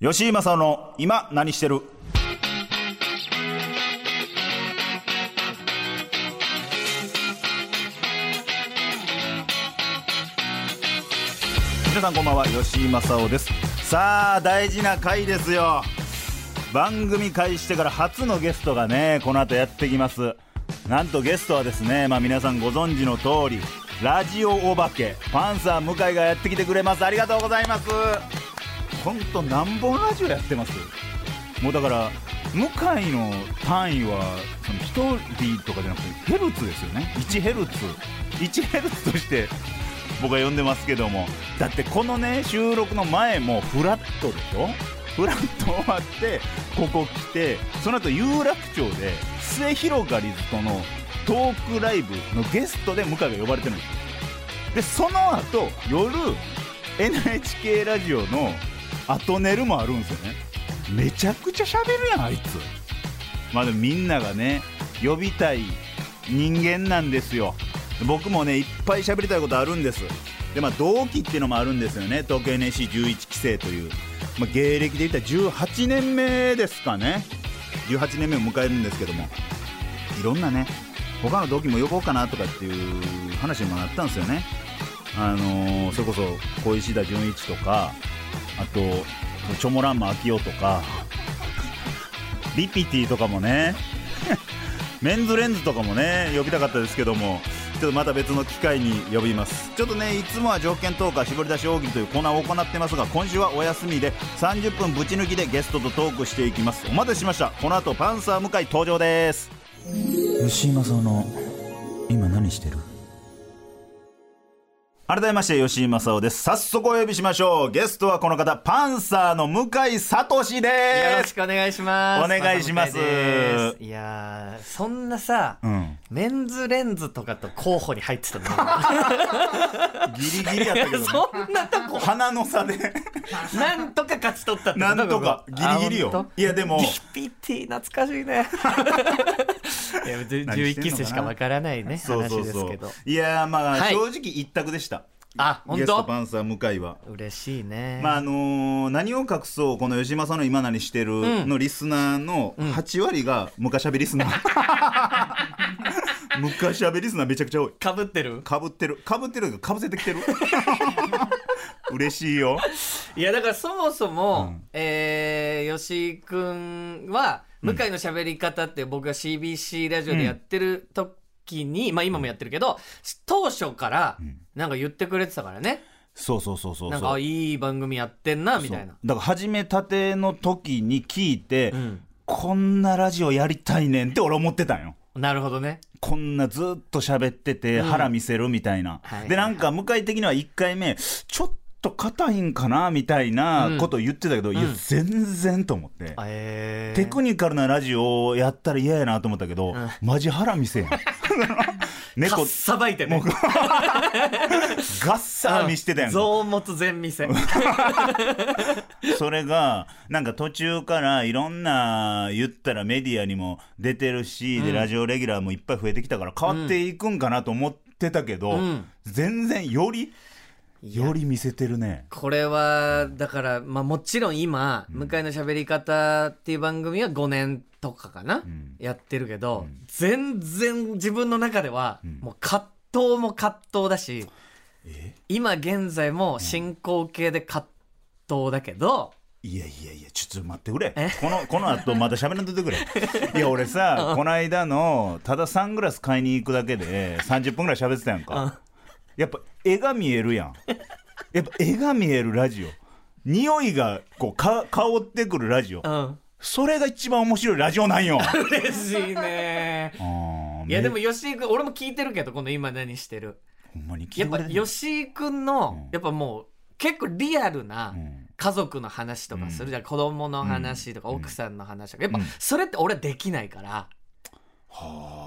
吉井正夫の今何してる？皆さんこんばんは吉井正夫です。さあ大事な回ですよ。番組開始してから初のゲストがねこの後やってきます。なんとゲストはですねまあ皆さんご存知の通りラジオお化けパンサー向井がやってきてくれます。ありがとうございます。本当何本ラジオやってます？もうだから向井の単位はその1人とかじゃなくてヘルツですよね。1ヘルツ。1ヘルツとして僕は呼んでますけども。だってこのね収録の前もフラットでしょ？フラット終わってここ来てその後有楽町で末広がりずとのトークライブのゲストで向井が呼ばれてるんですよでその後夜 NHK ラジオの後寝るもあるんですよね。めちゃくちゃ喋るやんあいつ。まあでもみんながね呼びたい人間なんですよ。僕もねいっぱい喋りたいことあるんです。でまあ同期っていうのもあるんですよね。東京 NSC11 期生という、まあ、芸歴で言ったら18年目ですかね。18年目を迎えるんですけども。いろんなね他の同期も呼ぼうかなとかっていう話にもなったんですよね。あのーそれこそ小石田純一とかあとチョモランマ秋夫とかリピティとかもね メンズレンズとかもね呼びたかったですけども。ちょっとまた別の機会に呼びます。ちょっとねいつもは条件投下絞り出し大喜利というコーナーを行ってますが今週はお休みで30分ぶち抜きでゲストとトークしていきます。お待たせしました。この後パンサー向井登場です。吉井正夫の今何してる？改めまして吉井正夫です。早速お呼びしましょう。ゲストはこの方パンサーの向井聡よろですしくお願いします。お願いします。いやー、そんなさ、うん。メンズレンズとかと候補に入ってたの？ギリギリやったけど、ね、そんなとこ、鼻の差で。なんとか勝ち取ったってこなんとか。ギリギリよ。いやでも。DPT 懐かしいね。いやじゅ何してんのかな11期生しかわからな。いね、話ですけど。いやまあ、はい。正直一択でしたあ、本ゲスト当パンサー向井は。嬉しいね。まああのー何を隠そうこの吉間さんの今何してるのリスナーの8割が昔しゃべリスナー、昔しゃべリスナーめちゃくちゃ多い。かぶってる？かぶってる。かぶってるかぶせてきてる。嬉しいよ。いやだからそもそも、えー、吉井くん。は向井の喋り方って僕が CBC ラジオでやってる時に、まあ今もやってるけど当初からなんか言ってくれてたからね、そうそうそうそうなんかいい番組やってんなみたいな。だから始めたての時に聞いて、ん。こんなラジオやりたいねんって俺思ってたんよ。なるほどね。こんなずっと喋ってて腹見せるみたいな。はいで、なんか向井的には1回目、ちょっと硬いんかなみたいなことを言ってたけど、いや、全然と思って。えー、テクニカルなラジオをやったら嫌やなと思ったけど、マジ腹見せやん。か猫っ、さばいてね。ガッサー見してたやんか。臓物全見せ それが、なんか途中からいろんな言ったらメディアにも出てるし、で、ラジオレギュラーもいっぱい増えてきたから変わっていくんかなと思ってたけど、ん。全然より、より見せてるね。これはだから、まあ、もちろん今、向井の喋り方っていう番組は5年とかかな、やってるけど、全然自分の中では、もう葛藤も葛藤だし、今現在も進行形で葛藤だけど、いやいやいや、ちょっと待ってくれ。え？この、この後まだ喋らんといてくれ。いや、俺さ、この間の、ただサングラス買いに行くだけで30分ぐらい喋ってたやんか。やっぱ絵が見えるやん。やっぱ絵が見えるラジオ。匂いが、こう、か、香ってくるラジオ。うん。それが一番面白いラジオなんよ。嬉しいね。いやでもめ吉井くん、俺も聞いてるけど、この今何してる。ほんまに聞やっぱいてくれてんの吉井くんの、やっぱもう結構リアルなん家族の話とかするじゃん、子供の話とか奥さんの話とか、やっぱそれって俺できないから、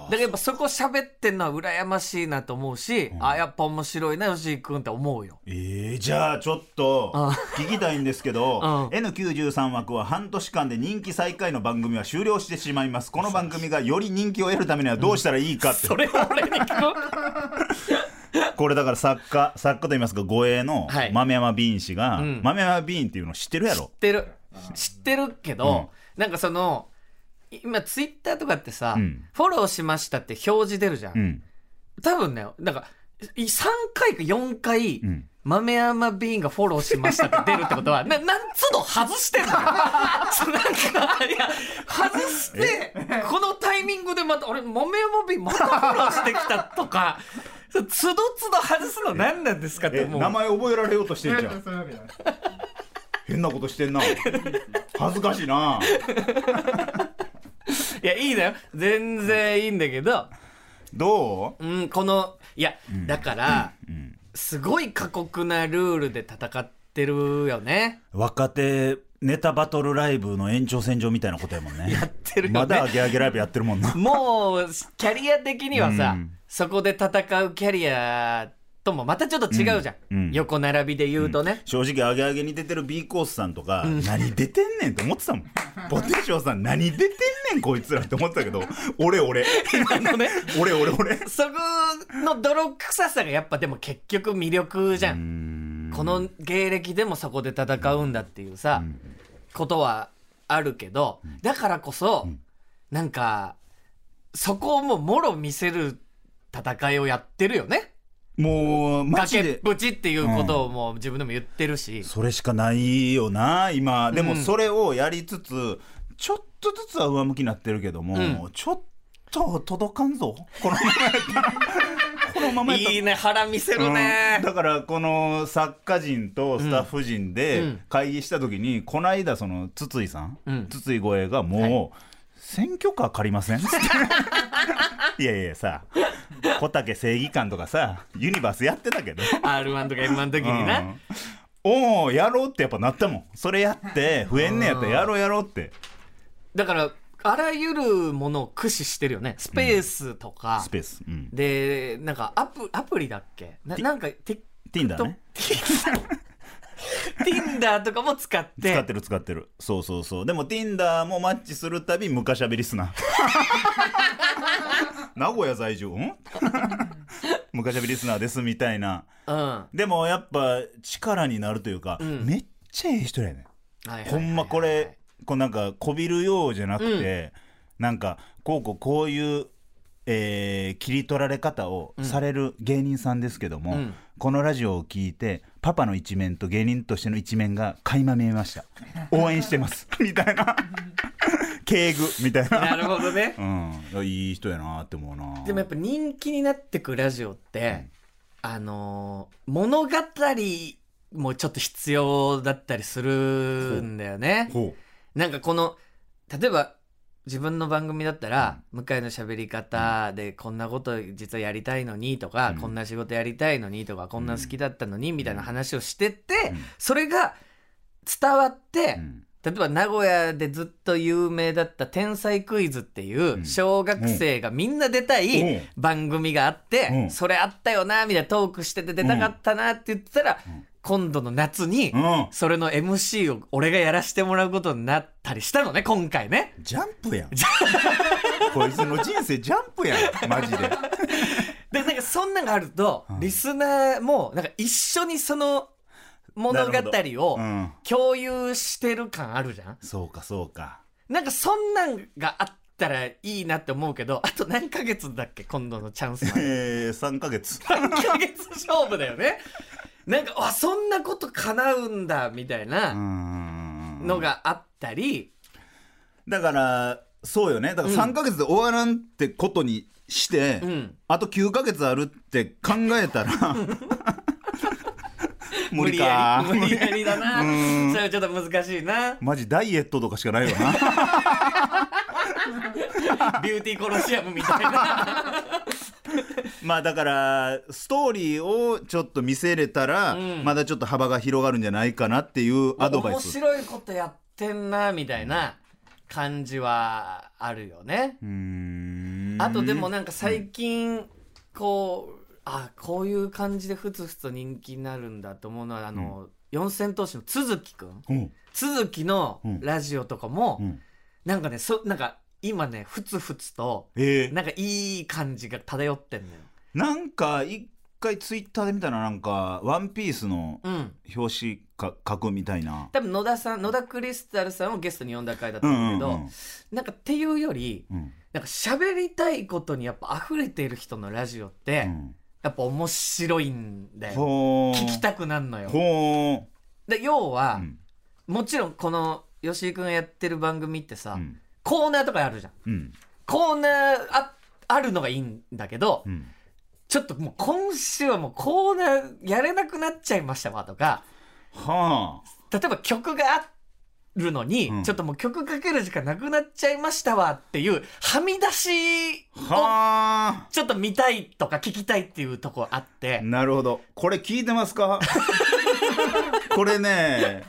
からやっぱそこ喋ってんのは羨ましいなと思うし、あやっぱ面白いな吉井君って思うよ。えー、じゃあちょっとうん。聞きたいんですけど、うん。N93 枠は半年間で人気最下位の番組は終了してしまいます。この番組がより人気を得るためにはどうしたらいいかって、それを俺に聞くこれだから作家作家と言いますか護衛のはい。豆山ビーン氏が、ん。豆山ビーンっていうの知ってるやろ？知ってる。知ってるけど、なんかその今ツイッターとかってさ、うん。フォローしましたって表示出るじゃん、うん。多分ねなんか3回か4回、ん。豆山ビーンがフォローしましたって出るってことは ななんつうの外してんのよ。そうなんかいや外して このタイミングでまた俺豆山ビーンまたフォローしてきたとかつどつど外すの何なんですかってえもう名前覚えられようとしてんじゃん。そういうわけじゃない変なことしてんな。恥ずかしいないやいいのよ。全然いいんだけど。どう？うんこのいや、だから、すごい過酷なルールで戦ってるよね。若手ネタバトルライブの延長線上みたいなことやもんね。やってるよね。まだアゲアゲライブやってるもんな。もうキャリア的にはさ、うん。そこで戦うキャリアともまたちょっと違うじゃん、うん。うん。横並びで言うとね、正直アゲアゲに出てる B コースさんとか、何出てんねんって思ってたもん。ポテショーさん何出てんねんこいつらって思ってたけど。俺俺。あのね。俺俺俺。そこの泥臭さがやっぱでも結局魅力じゃん。この芸歴でもそこで戦うんだっていうさ、ことはあるけどだからこそ、なんかそこをもうもろ見せる戦いをやってるよねもうマジで。ぷちっていうことをもう自分でも言ってるし、それしかないよな今。でもうん。それをやりつつちょっとずつは上向きになってるけども、うん。ちょっと届かんぞ。このままやったら。このままやったら。いいね腹見せるね。うん、だからこの作家陣とスタッフ陣うでん。会議した時に、この間その筒井さん、うん。筒井護衛がもう、選挙カー借りません?」いやいやさ 小竹正義感とかさユニバースやってたけど。R1 とか M1 の時にな、うん。おおやろうってやっぱなったもん。それやって増えんねやったらやろうやろうって。だからあらゆるものを駆使してるよね。スペースとか、スペース、うん、でなんかアプアプリだっけ？ななんか TikTok Tinder ね。Tinder とかも使って。使ってる使ってる。そうそうそう。でも Tinder もマッチするたび昔しゃべりすな名古屋在住？ん？昔しゃべりスナーですみたいな。うん。はでもやっぱ力になるというか、ん。めっちゃええ人やねいはいはいほんまこれこうなんかこびるようじゃなくて、なんかこうこうこういう、えー切り取られ方をされる芸人さんですけども、うん。このラジオを聞いてパパの一面と芸人としての一面が垣間見えました。応援してます。みたいな敬具みたいな。なるほどね。うん、いい人やなって思うな。でもやっぱ人気になってくラジオって、あのー物語もちょっと必要だったりするんだよね。ほなんかこの例えば自分の番組だったら、向井の喋り方でこんなこと実はやりたいのにとか、うん。こんな仕事やりたいのにとかこんな好きだったのにみたいな話をしてて、うん。それが伝わって、う、うん例えば名古屋でずっと有名だった「天才クイズ」っていううん。小学生がみんな出たいうん。番組があって、うん。それあったよなみたいなトークしてて出たかったなって言ってたら、今度の夏にうん。それの MC を俺がやらせてもらうことになったりしたのね今回ね。ジャンプやん。こいつの人生ジャンプやんマジで。でなんかそんなんがあると、リスナーもなんか一緒にその物語をうん。共有してる感あるじゃん？そうかそうか。なんかそんなんがあったらいいなって思うけどあと何ヶ月だっけ？今度のチャンスまで。えー、3ヶ月。3ヶ月勝負だよね。なんかあそんなこと叶うんだみたいうなん。のがあったり、だからそうよね。だから3ヶ月で終わらんってことにして、うん。あと9ヶ月あるって考えたら 無理やり。無理やり。だな。うん。それはちょっと難しいな。マジダイエットとかしかないよな。ビューティーコロシアムみたいな。まあだからストーリーをちょっと見せれたら、うん。まだちょっと幅が広がるんじゃないかなっていうアドバイ面ス白いことやってんなみたいな感じはあるよね。うーん。あとでもなんか最近こうあこういう感じでふつふつと人気になるんだと思うのはあの、四千頭身の都築くんうん。都築のラジオとかも、うん。なんかねそなんか今ねふつふつとえーなんかいい感じが漂ってんのよ。なんか一回ツイッターで見たらなんか「ワンピースのうん。表紙か書くみたいな。多分野田さん野田クリスタルさんをゲストに呼んだ回だったんだけど、うんうんうん。なんかっていうよりうん。なんか喋りたいことにやっぱ溢れている人のラジオって、うんやっぱ面白いんだよ。ほー聞きたくなんのよ。ほで要はー、うん。もちろんこの吉井君がやってる番組ってさ、うん。コーナーとかあるじゃん。うん。コーナーああるのがいいんだけど、うん。ちょっともう今週はもうコーナーやれなくなっちゃいましたわとかは例えば曲があるのに、うん。ちょっともう曲かける時間なくなっちゃいましたわっていうはみ出しあをはちょっと見たいとか聞きたいっていうとこあって。あなるほど。これ聞いてますか？これね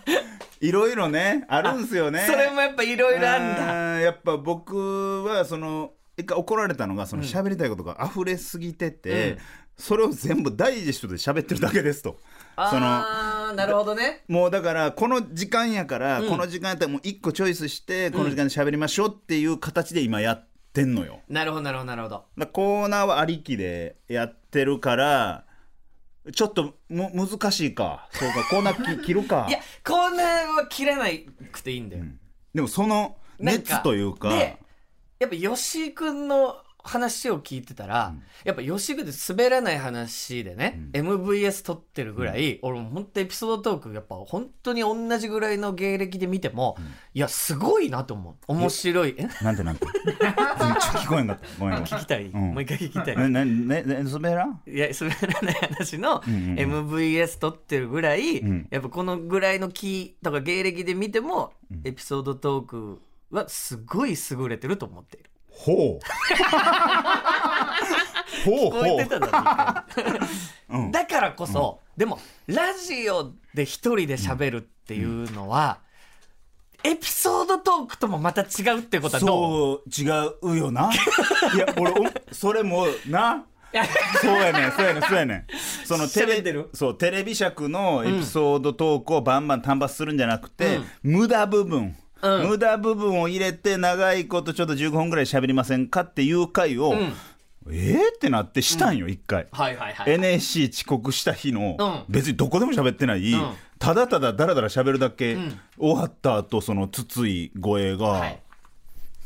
いろいろねあるんすよね。それもやっぱいろいろあるんだ。ーやっぱ僕はその一回怒られたのがその喋りたいことが溢れすぎてて、うん。それを全部ダイジェストで喋ってるだけですと。そのなるほどね。もうだからこの時間やから、うん。この時間やったらもう一個チョイスしてこの時間で喋りましょうっていう形で今やってんのよ。なるほどなるほどなるほど。コーナーはありきでやってるからちょっとむ難しいか。そうかコーナーき切るか。いやコーナーは切らなくていいんだよ、でもその熱というかでやっぱ吉井君の話を聞いてたら、やっぱ吉井君って滑らない話でね、MVS 撮ってるぐらい、俺も本当エピソードトークやっぱ本当に同じぐらいの芸歴で見ても、いやすごいなと思う。面白い。え？なんてなんて？聞こえんかった。ごめん聞きたい、ん。もう一回聞きたい、ねねねね滑らん？いや滑らない話のんうん MVS 撮ってるぐらい、ん。やっぱこのぐらいの木とか芸歴で見ても、エピソードトークはすごい優れてると思っているほう。ほう聞こえてただろ、うん。だからこそ、でもラジオで一人で喋るっていうのは、エピソードトークともまた違うってことはどう？そう違うよな。いや俺おそれもな。そうやねんそうやねんそうやねん。そのテレそうテレビ尺のエピソードトークをバンバン単発するんじゃなくて、無駄部分、うん。無駄部分を入れて長いことちょっと15分ぐらい喋りませんかっていう回を、ん。えーってなってしたんよ一回、はいはいはい。NSC 遅刻した日の、うん。別にどこでも喋ってない、ん。ただただだらだら喋るだけ、ん。終わった後その筒井声が、はい。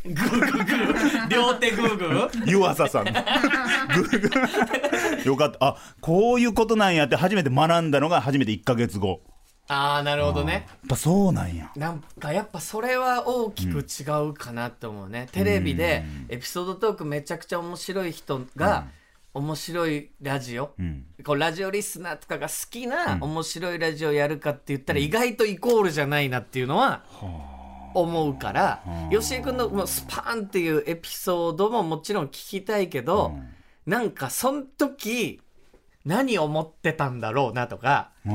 グーグーグー。両手グーグー。湯浅さん。のグーグー。よかった。あこういうことなんやって初めて学んだのが初めて1か月後ああなるほどね。やっぱそうなんや。なんかやっぱそれは大きく違うかなと思うね、テレビでエピソードトークめちゃくちゃ面白い人が面白いラジオ、うん。こうラジオリスナーとかが好きな面白いラジオやるかって言ったら意外とイコールじゃないなっていうのは思うから吉井君のもうスパーンっていうエピソードももちろん聞きたいけど、なんかその時何を思ってたんだろうなとか、うー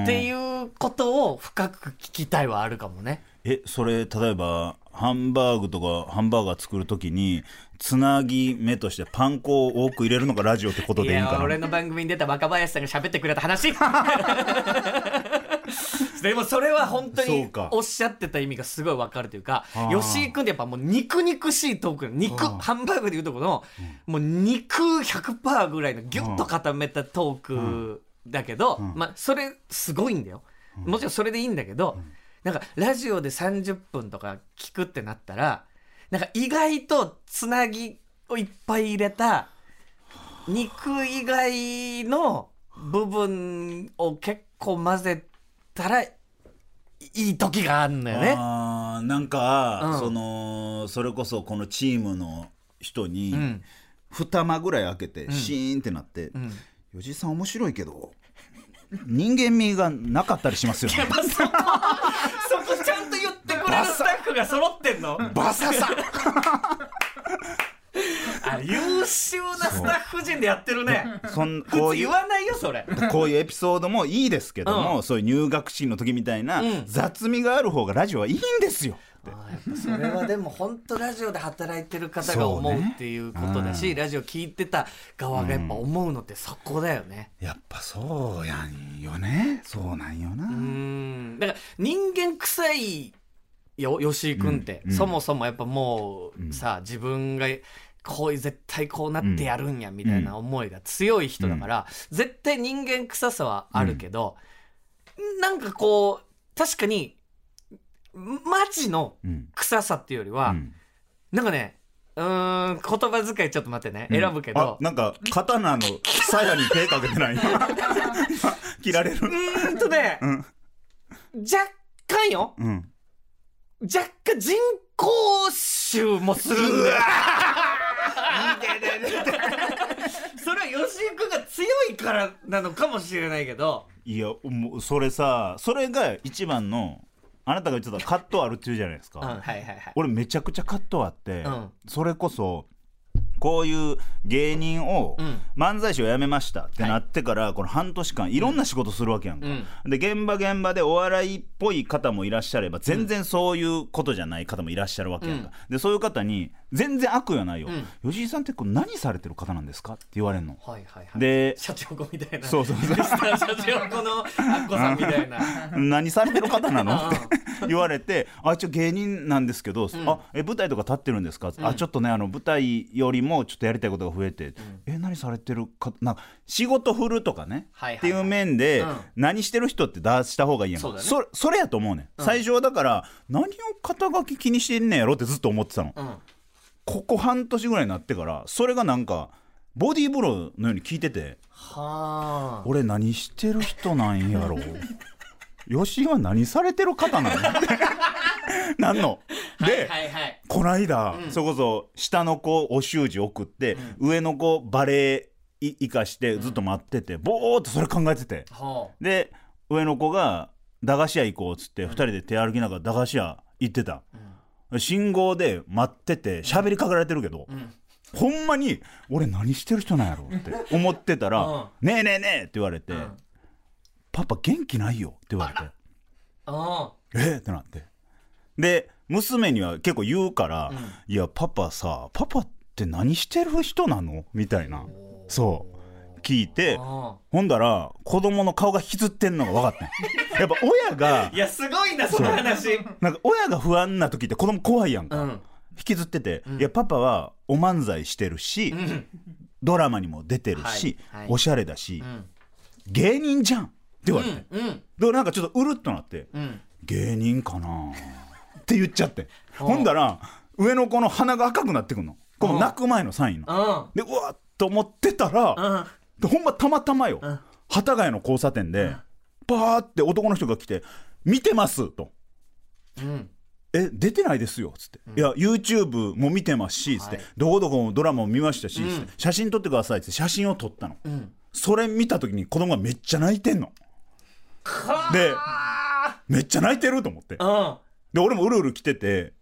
ん。っていうことを深く聞きたいはあるかもね。えそれ例えばハンバーグとかハンバーガー作るときにつなぎ目としてパン粉を多く入れるのがラジオってこといでいいんかな？や俺の番組に出た若林さんが喋ってくれた話 でもそれは本当におっしゃってた意味がすごい分かるというかはあ。吉井君ってやっぱもう肉肉しいトーク肉はあ。ハンバーグでいうとこのもう肉100%ぐらいのギュッと固めたトークだけどまあそれすごいんだよ。もちろんそれでいいんだけどなんかラジオで30分とか聞くってなったらなんか意外とつなぎをいっぱい入れた肉以外の部分を結構混ぜたらいい時があるのよね。あーなんか、うん。そのそれこそこのチームの人に、うん。二玉ぐらい開けて、シーンってなってん「吉井さん面白いけど人間味がなかったりしますよねそこそこちゃんと言ってくれるスタッフが揃ってんの。バササあ優秀なスタッフ陣でやってるね。そん普こういう通言わないよそれ。こういうエピソードもいいですけども、うん。そういう入学式の時みたいな、うん。雑味がある方がラジオはいいんですよ。ってあーやっぱそれはでも本当ラジオで働いてる方が思うっていうことだし、そうねラジオ聞いてた側がやっぱ思うのってそこだよね。やっぱそうやんよね。そうなんよな、うん。だから人間臭いよ吉井君って、うんうん。そもそもやっぱもう、うん。さ自分がこういう絶対こうなってやるんやみたいな思いが強い人だから、絶対人間臭さはあるけど、なんかこう確かにマジのうん。臭さっていうよりは、うん。なんかねうーん言葉遣いちょっと待ってね、選ぶけあどなんか刀の鞘に手かけてない？切られる？うーんとね、うん。若干よ。うん。若干人工臭もするんだよ。それは吉井君が強いからなのかもしれないけど。いやもうそれさそれが一番のあなたが言ってたカットあるっていうじゃないですか、うんはいはいはい。俺めちゃくちゃカットあって、うん。それこそこういう芸人をうん。漫才師を辞めましたってなってからこの半年間いろんな仕事するわけやんか、で現場現場でお笑いっぽい方もいらっしゃれば全然そういうことじゃない方もいらっしゃるわけやんか、でそういう方に全然悪意はないよ、吉井さんってこれ何されてる方なんですかって言われるの。はいはいはい。で社長子みたいな。そうそうそう。社長子のアッコさんみたいな。何されてる方なの？って言われて「あ一応芸人なんですけど、あえ舞台とか立ってるんですか？あちょっとねあの舞台よりもちょっとやりたいことが増えて、え何されてるかなんか仕事振るとかね、はいはいはい。っていう面で、うん。何してる人って出した方がいいやんかそね。そそれやと思うね、ん、最初はだから何を肩書き気にしてんねやろってずっと思ってたの、うんここ半年ぐらいになってからそれがなんかボディーブローのように聞いててはあ。俺何してる人なんやろ吉井は何されてる方なの なんの。で、はいはい。こないだ、それこそ下の子お習字送って、上の子バレエい生かしてずっと待ってて、ぼーっとそれ考えてて。ほで上の子が駄菓子屋行こうっつって、二人で手歩きながら駄菓子屋行ってた、信号で待ってて喋りかけられてるけど、ほんまに俺何してる人なんやろって思ってたらうん「ねえねえねえ」って言われて「パパ元気ないよ」って言われて。うあ「えっ?」ってなって。で娘には結構言うから「いやパパさパパって何してる人なの?」みたいな。そう聞いてあほんだら子供の顔が引きずってんのが分かったんや。っぱ親がいやすごいなその話。なんか親が不安な時って子供怖いやんか、うん。引きずってて、いやパパはお漫才してるし、ドラマにも出てるし、はいはい。おしゃれだし、ん。芸人じゃんって言われて、うんでなんかちょっとうるっとなって、うん。芸人かな？って言っちゃって。ほんだら上の子の鼻が赤くなってくんの。この泣く前のサインの。うん。でうわっと思ってたら、うんでほんまたまたまよ、幡ヶ谷の交差点で、バーって男の人が来て「見てます」と。うん。え出てないですよ」つって「いや YouTube も見てますし」つって、どこどこのドラマも見ましたし」つって。写真撮ってください」つって写真を撮ったの、それ見た時に子供がめっちゃ泣いてんの。でめっちゃ泣いてると思って。うん。で俺もうるうる来てて「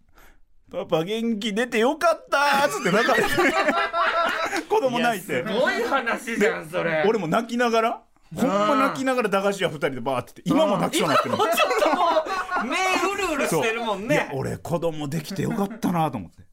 パパ元気出てよかった」っつって泣かれて 子供泣いて。すごい話じゃんそれ。俺も泣きながらほんま泣きながら駄菓子屋2人でバーってって今も泣きそうになってるの。もうちょっともう目うるうるしてるもんいやね俺子供できてよかったなと思って。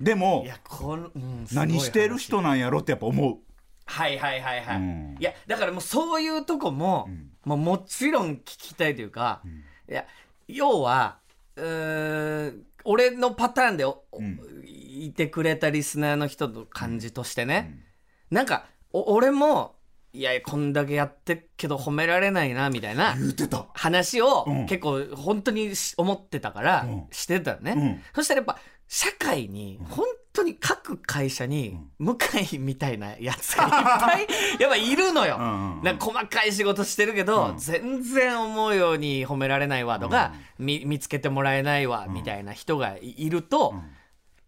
でもいやこの、うん何してる人なんやろってやっぱ思う。はいはいはいはい、うん。いやだからもうそういうとこも、もうもちろん聞きたいというか、いや要はうーん俺のパターンでお、ん。いてくれたリスナーの人の感じとしてね、なんかお俺もいやこんだけやってっけど褒められないなみたいな言ってた。話をうん。結構本当にし思ってたからうん。してたよね、うん。そしたらやっぱ社会に本当に各会社に向井みたいなやつがいっぱい やっぱいるのよ、うんうんうん。なんか細かい仕事してるけど、うん。全然思うように褒められないわとか、見見つけてもらえないわみたいな人がいいると、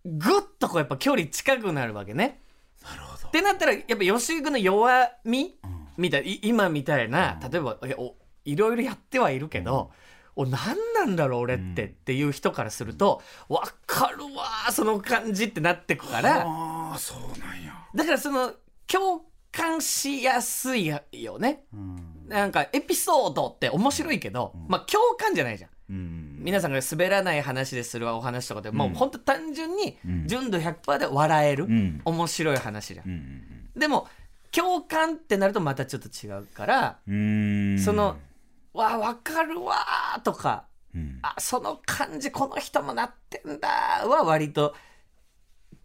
ぐっとこうやっぱ距離近くなるわけね。なるほど。ってなったらやっぱ吉井君の弱み、みたいい今みたいな例えばいろいろやってはいるけど、お何なんだろう俺って、っていう人からすると分かるわーその感じってなってくから。ああそうなんや。だからその共感しやすいよね。うん。なんかエピソードって面白いけど、まあ共感じゃないじゃん。うん。皆さんが滑らない話でするお話とかで、もう本当単純に純度100%で笑える、ん。面白い話じゃん。うんうんでも共感ってなるとまたちょっと違うから、その「わ分かるわ」とか。うん「あその感じこの人もなってんだ」は割と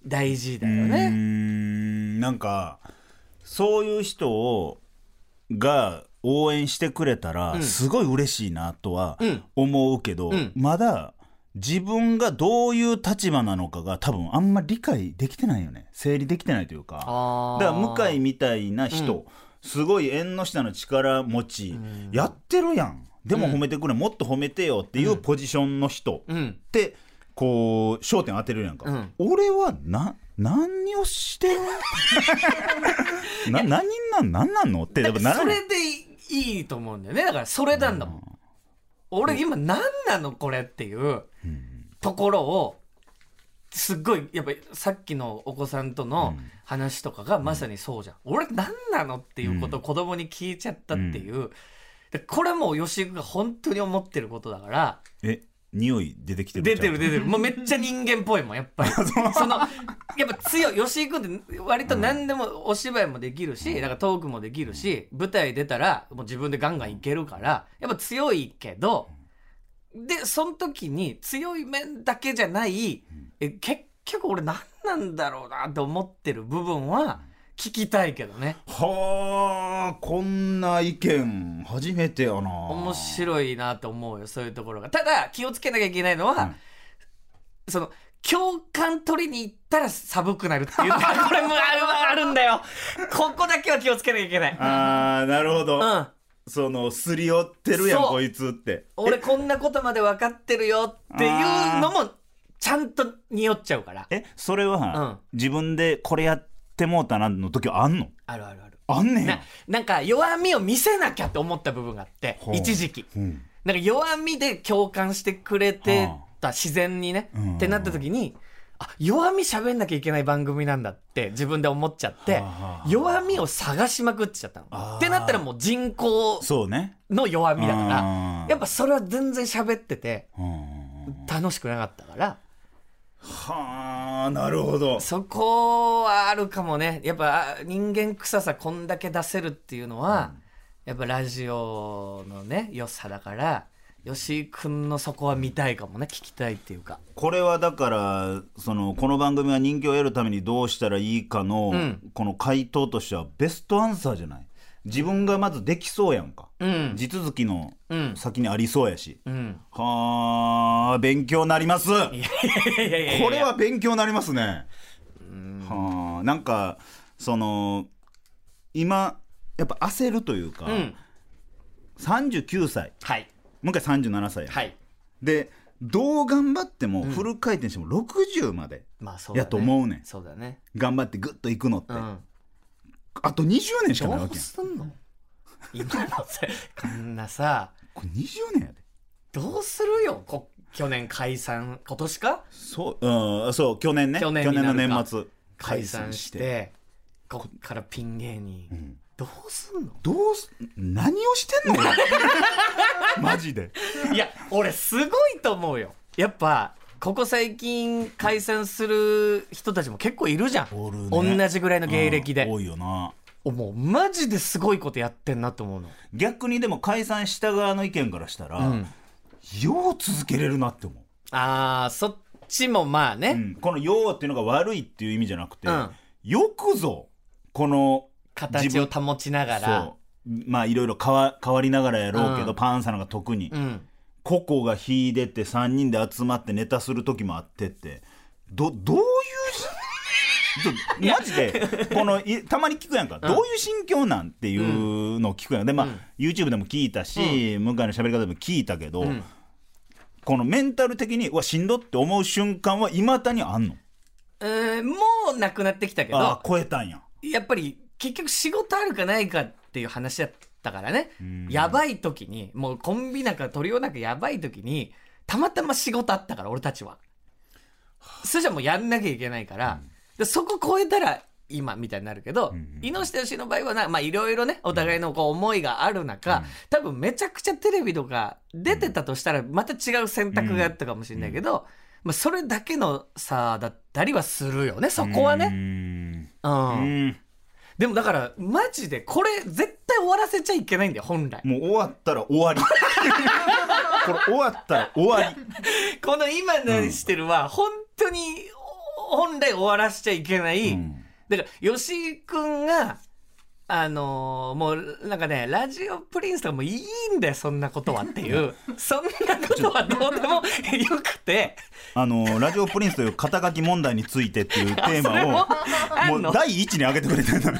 大事だよね。んなんかそういう人をが応援してくれたらすごい嬉しいなとはうん。思うけど、うん。まだ自分がどういう立場なのかが多分あんま理解できてないよね。整理できてないというか。だから向井みたいな人、うんすごい縁の下の力持ち、やってるやん。でも褒めてくれ、もっと褒めてよっていうポジションの人、うん。ってこう焦点当てるやんか、うん。俺はな何をしてる？な何なんなんなんの？ってやっぱならそれでいいいいと思うんだよね。だからそれなんだもん、俺今何なのこれっていうところをすっごいやっぱりさっきのお子さんとの話とかがまさにそうじゃん、俺何なのっていうことを子供に聞いちゃったっていう、でこれはもう吉井君が本当に思ってることだからえ匂い出てきてる出てる出てる。もうめっちゃ人間っぽいもんやっぱり。そのやっぱ強い吉井君って割と何でもお芝居もできるしだからトークもできるし舞台出たらもう自分でガンガンいけるからやっぱ強いけどでその時に強い面だけじゃないえ結局俺何なんだろうなって思ってる部分は聞きたいけどね。うはあこんな意見初めてやな。面白いなと思うよそういうところが。ただ気をつけなきゃいけないのは、その共感取りに行ったら寒くなるっていう これもああるんだよ。ここだけは気をつけなきゃいけない。あーなるほど、うん。そのすり寄ってるやんこいつって。俺こんなことまで分かってるよっていうのもちゃんと匂っちゃうから。えそれは、自分でこれやってもうたなの時はあんの？あるあるある。あんねんななんか弱みを見せなきゃって思った部分があって一時期。うん。なんか弱みで共感してくれてはた自然にね、うんってなった時にあ弱み喋んなきゃいけない番組なんだって自分で思っちゃって、はあはあ弱みを探しまくっちゃったの。ってなったらもう人口そうねの弱みだからやっぱそれは全然喋っててうん。楽しくなかったからはあなるほど。そこはあるかもね。やっぱあ人間臭さこんだけ出せるっていうのは、やっぱラジオのね良さだから吉井君のそこは見たいかもね。聞きたいっていうか。これはだからそのこの番組が人気を得るためにどうしたらいいかの、うん。この回答としてはベストアンサーじゃない？自分がまずできそうやんか、うん。地続きのうん。先にありそうやし、うん。はあ勉強になります。これは勉強になりますね。はあなんかその今やっぱ焦るというか、うん。39歳。はい。もう一回37歳や、はい。でどう頑張ってもフル回転しても60までやと思うねん。そうだね。頑張ってグッといくのって、うんあと20年しかないどうわけやん。すんの？今のせこんなさこれ20年やで。どうするよ？こ去年解散。今年か？そう,、うん、そう去年ね。去年になるか。の年末。解散してこっからピン芸人、ん。どうすんの？どうす何をしてんの？俺 マジで。いや俺すごいと思うよ。やっぱここ最近解散する人たちも結構いるじゃん、ね。同じぐらいの芸歴で。うん多いよな。もうマジですごいことやってんなと思うの。逆にでも解散した側の意見からしたら、うん。よう続けれるなって思う、あーそっちもまあね、うん。この「よう」っていうのが悪いっていう意味じゃなくて、うん。よくぞこの形を保ちながら。そう。まあいろいろ変わ変わりながらやろうけど、うん。パンサーなんか特に、うん個々が秀でて3人で集まってネタする時もあってって。どどういうどマジでこのいたまに聞くやんか、どういう心境なんっていうのを聞くやん。でまあ、うん。YouTube でも聞いたし、向井の喋り方でも聞いたけど、うん。このメンタル的にうわしんどって思う瞬間はいまだにあんの？えーもうなくなってきたけどああ超えたんや。やっぱり結局仕事あるかないかっていう話だったからね。やばい時にもうコンビ仲トリオ仲やばい時にたまたま仕事あったから俺たちは。それじゃもうやんなきゃいけないから、でそこ超えたら今みたいになるけど、んうん猪下義の場合はなまあいろいろねお互いのこう思いがある中、多分めちゃくちゃテレビとか出てたとしたらまた違う選択があったかもしれないけど、まあ、それだけの差だったりはするよねそこはね。うんでもだからマジでこれ絶対終わらせちゃいけないんだよ本来。もう終わったら終わり。これ終わったら終わり。この今何してるは本当に本来終わらせちゃいけない、うん。だから吉井君があのーもうなんかねラジオプリンスとかもいいんだよそんなことはっていう。そんなことはどうでもよくて。あのラジオプリンスという肩書き問題についてっていう テーマをもう第一に挙げてくれてる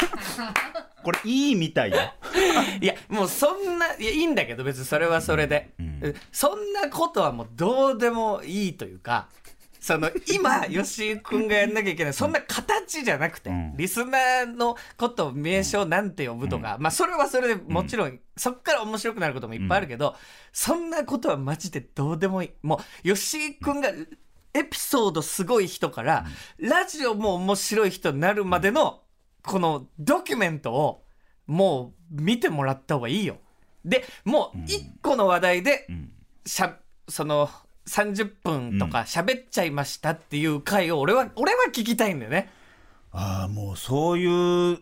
これいいみたいよ いやもうそんないやいいんだけど別にそれはそれで、ん。そんなことはもうどうでもいいというかその今吉井君がやんなきゃいけないそんな形じゃなくて、うん。リスナーのことを名称なんて呼ぶとか、まあそれはそれでもちろん、そっから面白くなることもいっぱいあるけど、そんなことはマジでどうでもいい。もう吉井君がエピソードすごい人から、ラジオも面白い人になるまでのこのドキュメントをもう見てもらった方がいいよ。でもう一個の話題でん。しゃその30分とか喋っちゃいましたっていう回を俺は俺は聞きたいんだよね。ああもうそういう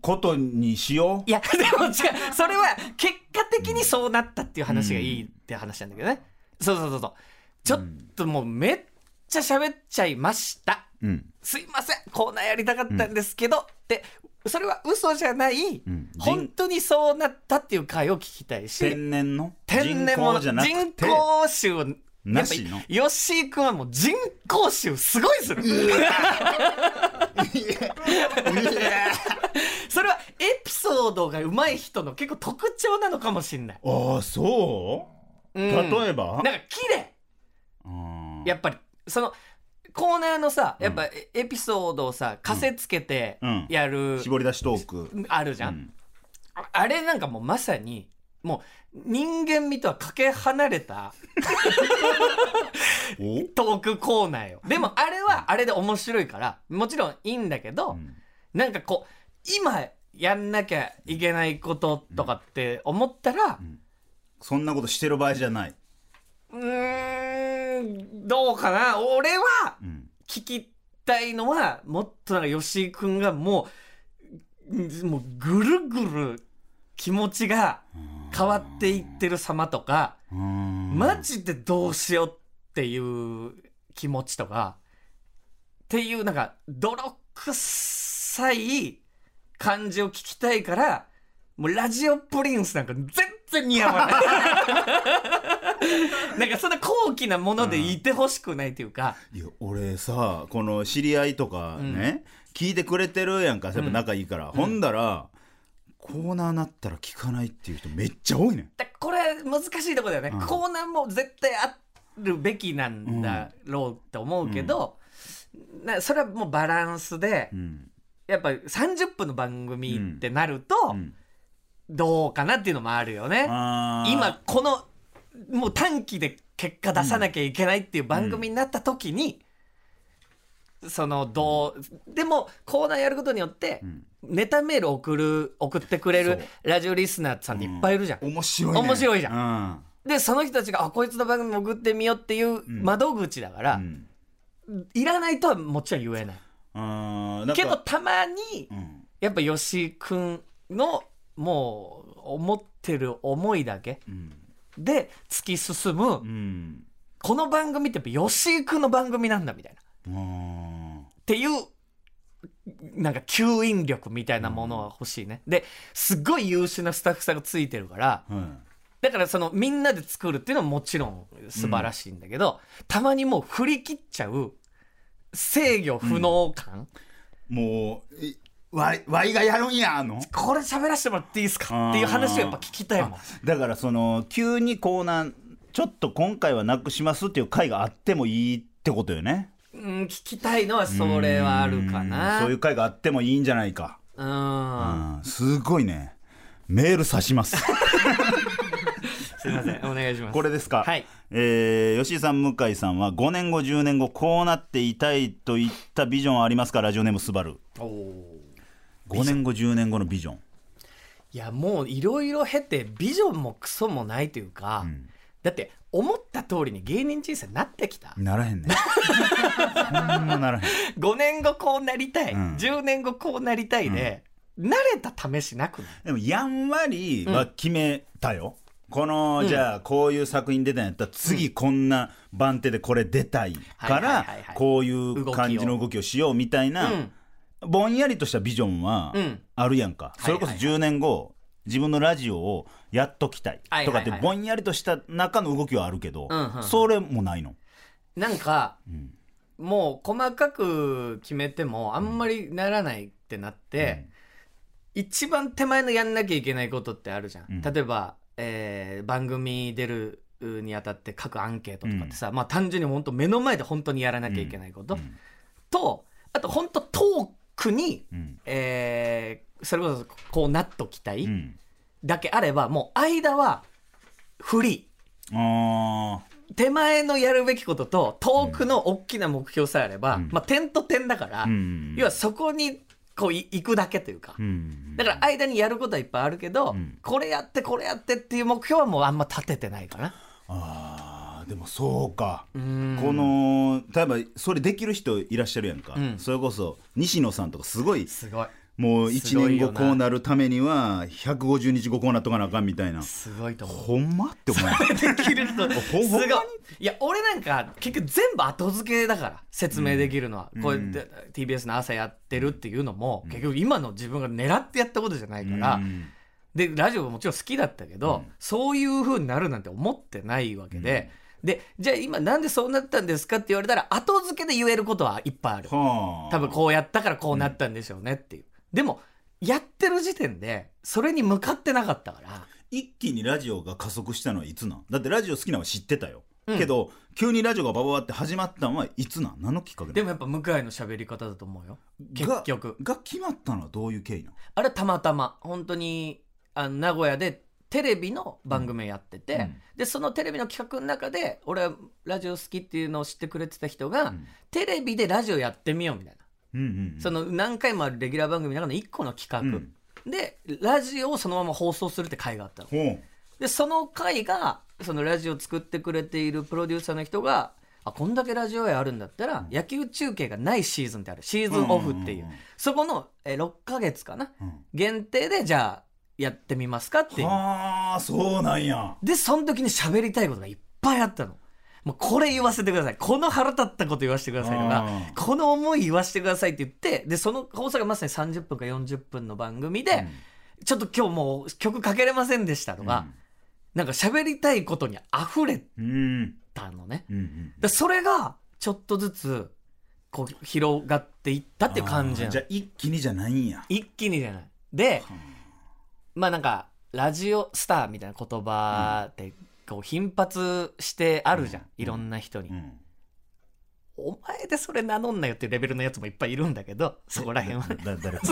ことにしよう。いやでも違う。それは結果的にそうなったっていう話がいいって話なんだけどね。そうそうそうそう。ちょっともうめっちゃ喋っちゃいました。うん。すいません。コーナーやりたかったんですけど、ってそれは嘘じゃない、ん。本当にそうなったっていう回を聞きたいし。天然の？天然もの。人工じゃなしの。やっぱ吉井君はもう人工臭すごいする。それはエピソードが上手い人の結構特徴なのかもしれない、ああそう、うん。例えば？なんか綺麗。うんやっぱりそのコーナーのさやっぱエエピソードをさ枷つけてうん。やる、絞り出しトーク、あるじゃん、うん。あれなんかもうまさにもう人間味とはかけ離れた お？トークコーナーよ。でもあれはあれで面白いからもちろんいいんだけど、ん。なんかこう今やんなきゃいけないこととかって思ったらそんなことしてる場合じゃない。うーんどうかな。俺はん。聞きたいのはもっとなんか吉井君がもうもうぐるぐる気持ちが変わっていってる様とかうん。マジでどうしようっていう気持ちとかっていうなんか泥臭い感じを聞きたいからもうラジオプリンスなんか全然似合わない。なんかそんな高貴なものでいてほしくないというか、いや俺さこの知り合いとかね、聞いてくれてるやんか。仲いいから、ほんだらコーナーなったら聞かないっていう人めっちゃ多いね。これ難しいところだよね、うん。コーナーも絶対あるべきなんだろうって思うけど、なそれはもうバランスで、うん。やっぱ30分の番組ってなると、ん。どうかなっていうのもあるよね。今このもう短期で結果出さなきゃいけないっていう番組になった時に、そのどうでもコーナーやることによって、ネタメール送る送ってくれるラジオリスナーさんっていっぱいいるじゃん。面白いね。面白いじゃん。でその人たちがあこいつの番組送ってみようっていう窓口だから、うん。いらないとはもちろん言えない。けどたまに、うん。やっぱ吉井君のもう思ってる思いだけうん。で突き進む、うん。この番組ってやっぱ吉井君の番組なんだみたいな。っあていうなんか吸引力みたいなものは欲しいね、ですっごい優秀なスタッフさんがついてるからーはいだからそのみんなで作るっていうのはもちろん素晴らしいんだけど、たまにもう振り切っちゃう制御不能感、もういわいわいがやるんやの。これ喋らせてもらっていいですか？っていう話をやっぱ聞きたいもん。だからその急にコーナーちょっと今回はなくしますっていう回があってもいいってことよねうん聞きたいのはそれはあるかうんなそういう回があってもいいんじゃないか。うん。うんすごいね。メール差します。すいませんお願いします。これですか、はい。えー吉井さん向井さんは5年後10年後こうなっていたいといったビジョンはありますか？ラジオネームスバル。おー。5年後10年後のビジョン。いやもういろいろ経てビジョンもクソもないというか、ん。だって思った通りに芸人人生なってきた。ならへんね。ならへん。5年後こうなりたい、うん。10年後こうなりたいで、慣れた試しなくないでもやんわりは決めたよ、この、じゃあこういう作品出たんやったら次こんな番手でこれ出たいからこういう感じの動きをしようみたいな、うん。ぼんやりとしたビジョンはうん。あるやんか、それこそはいはい10年後自分のラジオをやっときたいとかってぼんやりとした中の動きはあるけど、それもないの？なんか、ん。もう細かく決めてもあんまりならないってなって、一番手前のやんなきゃいけないことってあるじゃん、うん。例えば、えー番組出るにあたって書くアンケートとかってさ、まあ単純に本当目の前で本当にやらなきゃいけないこと、うん。とあと本当トークに、うん。えーそれこそこうなっときたいうん。だけあればもう間はフリー。あ手前のやるべきことと遠くの大きな目標さえあれば、うん。まあ点と点だから、ーうん。要はそこにこうい行くだけというか、うん。だから間にやることはいっぱいあるけど、ん。これやってこれやってっていう目標はもうあんま立ててないかな。あーでもそうか。うん。この例えばそれできる人いらっしゃるやんか、うん。それこそ西野さんとかすごいすごいもう1年後こうなるためには150日後こうなっとかなあかんみたいな。すごいと思う。ほんまって思う。できる人すごい。いや俺なんか結局全部後付けだから説明できるのは、こうやって TBS の朝やってるっていうのも、結局今の自分が狙ってやったことじゃないから、うん。でラジオももちろん好きだったけど、そういう風になるなんて思ってないわけで、でじゃあ今なんでそうなったんですかって言われたら後付けで言えることはいっぱいある。はあ。多分こうやったからこうなったんでしょうねっていう、でもやってる時点でそれに向かってなかったから。一気にラジオが加速したのはいつなん？だってラジオ好きなのは知ってたよ、うん。けど急にラジオがバババって始まったのはいつなん？何のきっかけでもやっぱ向井の喋り方だと思うよ。結が局。が決まったのはどういう経緯なの？あれたまたま本当にあの名古屋でテレビの番組やってて、うん。でそのテレビの企画の中で俺はラジオ好きっていうのを知ってくれてた人が、ん。テレビでラジオやってみようみたいな、うんうんうん。その何回もあるレギュラー番組の中の1個の企画、うん。でラジオをそのまま放送するって回があったの。でその回がそのラジオを作ってくれているプロデューサーの人があこんだけラジオやあるんだったら、野球中継がないシーズンってある。シーズンオフっていう,、うんうんうんうんそこのえー6ヶ月かな、うん。限定でじゃあやってみますかっていう。はあそうなんや。でその時に喋りたいことがいっぱいあったのもうこれ言わせてください。この腹立ったこと言わせてくださいとかうんこの思い言わせてくださいって言ってでその放送がまさに30分か40分の番組で、ちょっと今日もう曲かけれませんでしたとか、なんか喋りたいことに溢れうん。うんたのねうん。うんでそれがちょっとずつこう広がっていったっていう感じじゃあ一気にじゃないんや。一気にじゃない。でまあなんかラジオスターみたいな言葉ってこう頻発してあるじゃん、いろんな人に、うん。お前でそれ名乗んなよっていうレベルのやつもいっぱいいるんだけどそこら辺は。だ誰？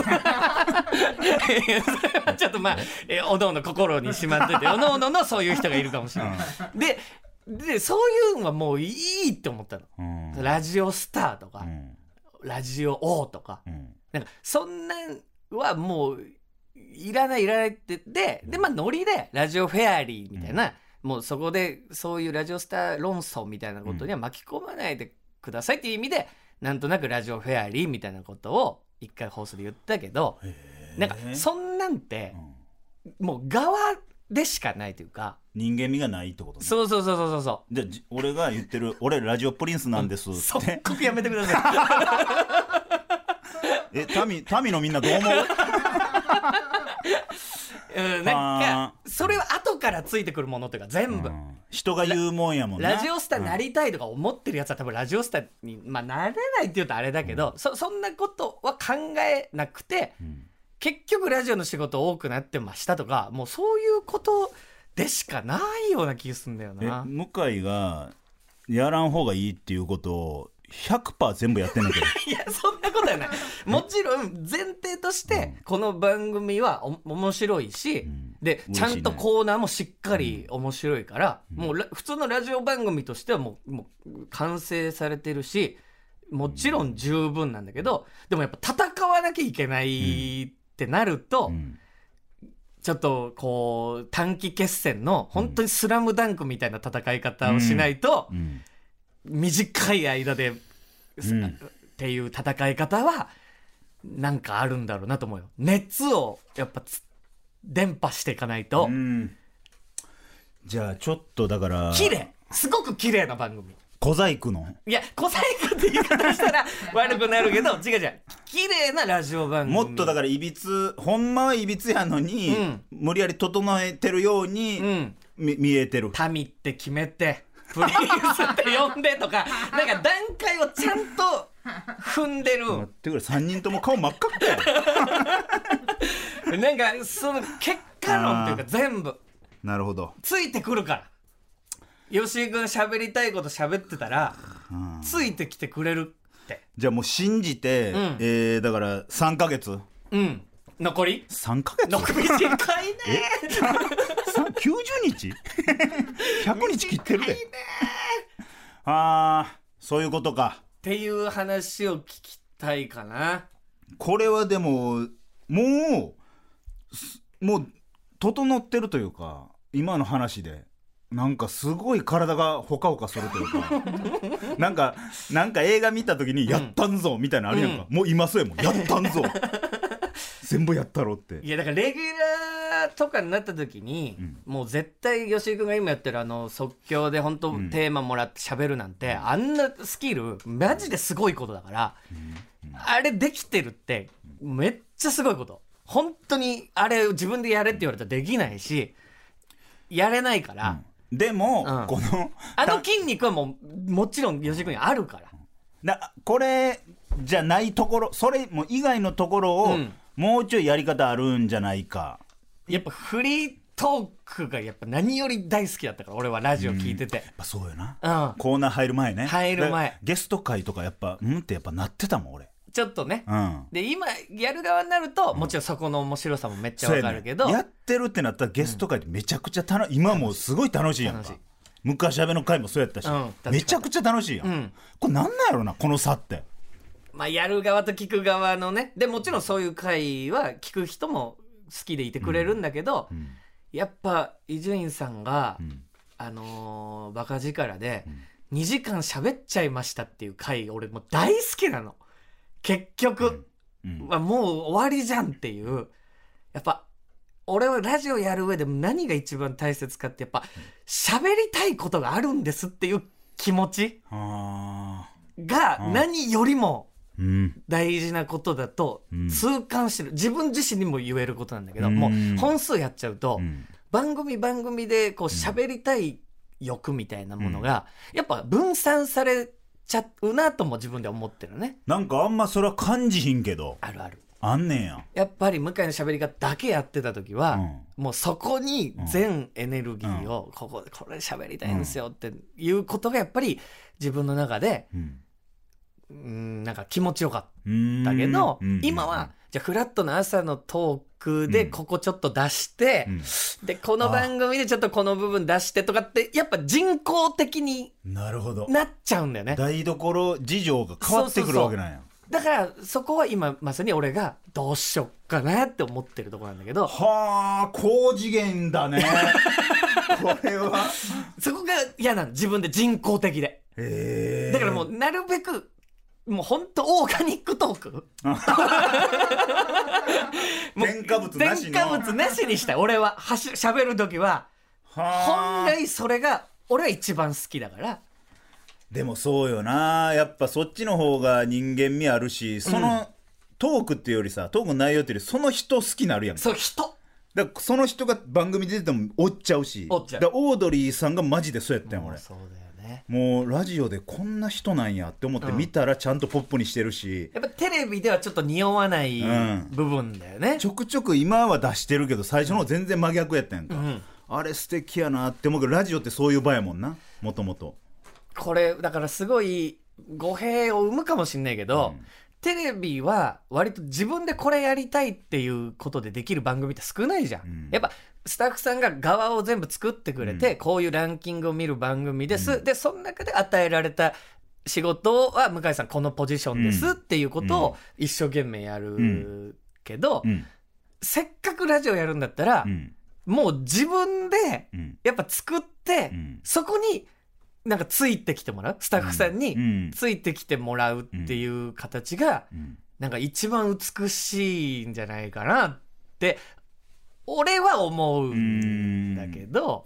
ちょっとまあ、え？ーおのおの心にしまってておのおののそういう人がいるかもしれない、ででそういうのはもういいって思ったの、うん。ラジオスターとか、うん。ラジオ王とか。うん。なんかそんなんはもういらないいらないってででまあノリでラジオフェアリーみたいな、もうそこでそういうラジオスター論争みたいなことには巻き込まないでくださいっていう意味でなんとなくラジオフェアリーみたいなことを一回放送で言ったけどなんかそんなんてうん。もう側でしかないというか人間味がないってことね。そうそうそうそうそうそじゃあじ俺が言ってる俺ラジオプリンスなんですうっ即て刻やめてください。え民民のみんなどう思う？うん、なんあかそれは後からついてくるものというか全部、うん。人が言うもんやもんな。ラジオスターなりたいとか思ってるやつは多分ラジオスターに、まあ、なれないって言うとあれだけど、そそんなことは考えなくてうん。結局ラジオの仕事多くなってましたとかもうそういうことでしかないような気がするんだよえな。向井がやらん方がいいっていうことを100%全部やってんねんけど。いやそんなことはない。もちろん前提としてこの番組はお面白いし、ん。でちゃんとコーナーもしっかり面白いから、もうラ普通のラジオ番組としてはもうもう完成されてるしもちろん十分なんだけど、でもやっぱ戦わなきゃいけないっってなると、うん。ちょっとこう短期決戦の本当にスラムダンクみたいな戦い方をしないと、うん短い間で、うん。っていう戦い方はなんかあるんだろうなと思うよ。熱をやっぱつ伝播していかないと、うん。じゃあちょっとだから綺麗。すごく綺麗な番組。小細工の？いや小細工って言い方したら 悪くなるけど違う違う。綺麗なラジオ番組。もっとだからいびつほんまはいびつやのに、うん。無理やり整えてるように、うん。み見えてる。民って決めてプリンスって呼んでとか なんか段階をちゃんと踏んでる。待ってくれ3人とも顔真っ赤っ なんかその結果論っていうか全部。なるほど、ついてくるから。吉井君喋りたいこと喋ってたらうん。ついてきてくれるって。じゃあもう信じて、ん。えーだから3ヶ月。うん残り？3ヶ月。残り短いねさ90日 ?100 日切ってるで。ああそういうことか。っていう話を聞きたいかな。これはでももうすもう整ってるというか今の話で。なんかすごい体がほかほかするというか。なんかなんか映画見た時に「やったんぞ」みたいなのあるやんか、もう今そうやもん「やったんぞ」全部やったろって。いやだからレギュラーとかになった時に、もう絶対吉井君が今やってるあの即興で本当テーマもらって喋るなんて、あんなスキルマジですごいことだから、あれできてるってめっちゃすごいこと。本当にあれ自分でやれって言われたらできないしやれないから、でも、うん。このあの筋肉はもうもちろん吉井君にあるから。なこれじゃないところそれも以外のところを、うんもうちょいやり方あるんじゃないか。やっぱフリートークがやっぱ何より大好きだったから俺はラジオ聞いてて、やっぱそうよな、うん。コーナー入る前ね。入る前。だゲスト会とかやっぱうんってやっぱなってたもん俺。ちょっとね、うん。で今やる側になると、もちろんそこの面白さもめっちゃわかるけど、やねやってるってなったらゲスト会ってめちゃくちゃ楽今もうすごい楽しいやんか。楽しい。昔喋の会もそうやったし、うんめちゃくちゃ楽しいやん。これなんなんやろなこの差ってまあ、やる側と聞く側のね。でもちろんそういう回は聞く人も好きでいてくれるんだけど、ん。やっぱ伊集院さんが、ん。あのーバカ力で2時間喋っちゃいましたっていう回俺もう大好きなの。結局、うん。まあ、もう終わりじゃんっていう。やっぱ俺はラジオやる上で何が一番大切かってやっぱ喋りたいことがあるんですっていう気持ちあが何よりも大事なことだとうん。痛感してる。自分自身にも言えることなんだけどうん。もう本数やっちゃうとうん。番組番組でこう喋りたい欲みたいなものがやっぱ分散されちゃうなとも自分で思ってるね。なんかあんまそれは感じひんけど。あるある。あんねんや。やっぱり向井の喋り方だけやってた時は、うん。もうそこに全エネルギーをここでこれ喋りたいんですよっていうことがやっぱり自分の中でうんうんなんか気持ちよかったけど、うん今はじゃあフラットな朝のトークでうん。ここちょっと出して、うん。でこの番組でちょっとこの部分出してとかってやっぱ人工的になるほど。なっちゃうんだよね。台所事情が変わってくるわけなんや。だからそこは今まさに俺がどうしよっかなって思ってるところなんだけど。はあ高次元だね。これは。そこが嫌なの。自分で人工的で。だからもうなるべくもう本当オーガニックトーク？添加物なしの。添加物なしにしたい俺は。はし喋る時は。はあ。本来それが俺は一番好きだから。でもそうよな。やっぱそっちの方が人間味あるしその、トークっていうよりさトークの内容っていうよりその人好きになるやんか。そう人。だその人が番組出てても追っちゃうし。追っちゃう。だからオードリーさんがマジでそうやったん俺。そうだよね。もうラジオでこんな人なんやって思って見たらちゃんとポップにしてるし、やっぱテレビではちょっと匂わないうん。部分だよね、ちょくちょく今は出してるけど最初の方全然真逆やったやんか、ん。あれ素敵やなって思うけどラジオってそういう場やもんな。もともとこれだからすごい語弊を生むかもしんないけど、うんテレビは割と自分でこれやりたいっていうことでできる番組って少ないじゃん、ん。やっぱスタッフさんが側を全部作ってくれて、こういうランキングを見る番組です、でその中で与えられた仕事は向井さんこのポジションですっていうことを一生懸命やるけど、うん。せっかくラジオやるんだったら、うん。もう自分でうん。やっぱ作って、うん。そこになんかついてきてもらう？スタッフさんうにん。ついてきてもらうっていう形がうん。なんか一番美しいんじゃないかなって俺は思ううんんだけど、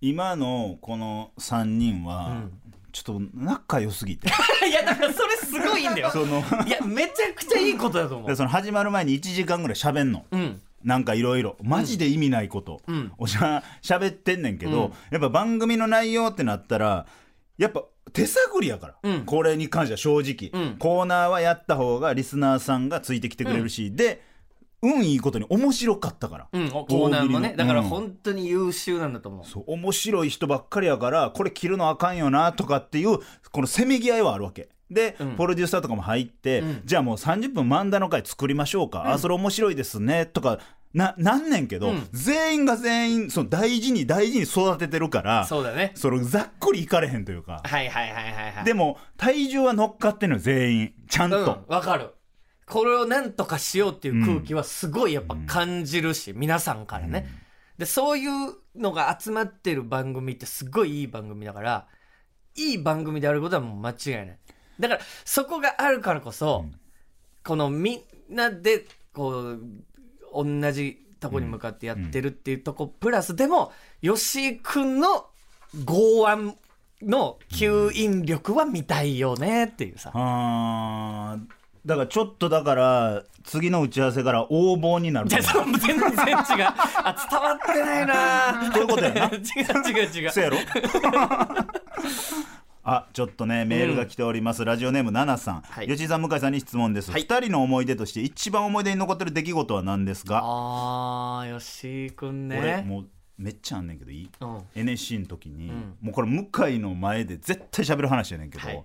今のこの3人は、うん。ちょっと仲良すぎて。いやだからそれすごいんだよ。そのいやめちゃくちゃいいことだと思う。でその始まる前に1時間ぐらい喋んの。うんなんかいろいろ。マジで意味ないこと、うん。おしゃ喋ってんねんけど、うん。やっぱ番組の内容ってなったらやっぱ手探りやから、うん。これに関しては正直、うん。コーナーはやった方がリスナーさんがついてきてくれるし、で運いいことに面白かったから、うん、コーナーもね。だからうん。本当に優秀なんだと思う、そう面白い人ばっかりやからこれ切るのあかんよなとかっていうこのせめぎ合いはあるわけで、うん。プロデューサーとかも入って、うん。じゃあもう30分漫談の回作りましょうか、あそれ面白いですね。とかななんねんけど、うん。全員が全員その大事に大事に育ててるからそうだね。それざっくりいかれへんというか、はいはいはいはいはい。でも体重は乗っかってんのよ全員。ちゃんと、うんわかる。これをなんとかしようっていう空気はすごいやっぱ感じるし、皆さんからね、でそういうのが集まってる番組ってすごいいい番組だからいい番組であることはもう間違いないだからそこがあるからこそ、このみんなでこう同じとこに向かってやってるっていうとこ、プラスでも吉井君の剛腕の吸引力は見たいよねっていうさ、あーだからちょっとだから次の打ち合わせから横暴になる全然違う。あ伝わってないなそういうことやな。違う違う違う。そうやろ？あちょっとねメールが来ております、ラジオネームナナさん、はい。吉井さん向井さんに質問です、はい。二人の思い出として一番思い出に残ってる出来事は何ですか、あー吉井君俺ね。もうめっちゃあんねんけどいい、うん。NSC の時に、ん。もうこれ向井の前で絶対喋る話やねんけど、はい